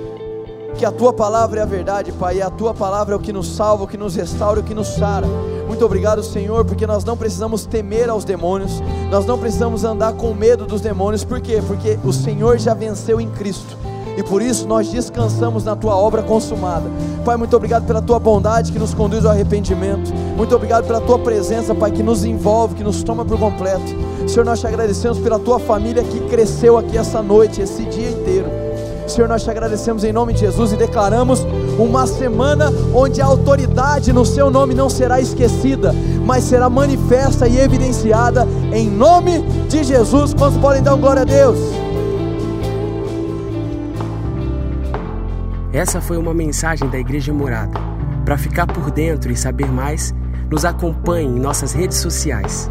Speaker 2: Que a tua palavra é a verdade, Pai, e a tua palavra é o que nos salva, o que nos restaura, o que nos sara. Muito obrigado, Senhor, porque nós não precisamos temer aos demônios, nós não precisamos andar com medo dos demônios, por quê? Porque o Senhor já venceu em Cristo e por isso nós descansamos na tua obra consumada. Pai, muito obrigado pela tua bondade que nos conduz ao arrependimento. Muito obrigado pela tua presença, Pai, que nos envolve, que nos toma por completo. Senhor, nós te agradecemos pela tua família que cresceu aqui essa noite, esse dia inteiro. Senhor, nós te agradecemos em nome de Jesus e declaramos uma semana onde a autoridade no seu nome não será esquecida, mas será manifesta e evidenciada em nome de Jesus. Quantos podem dar glória a Deus?
Speaker 1: Essa foi uma mensagem da Igreja Morada. Para ficar por dentro e saber mais, nos acompanhe em nossas redes sociais.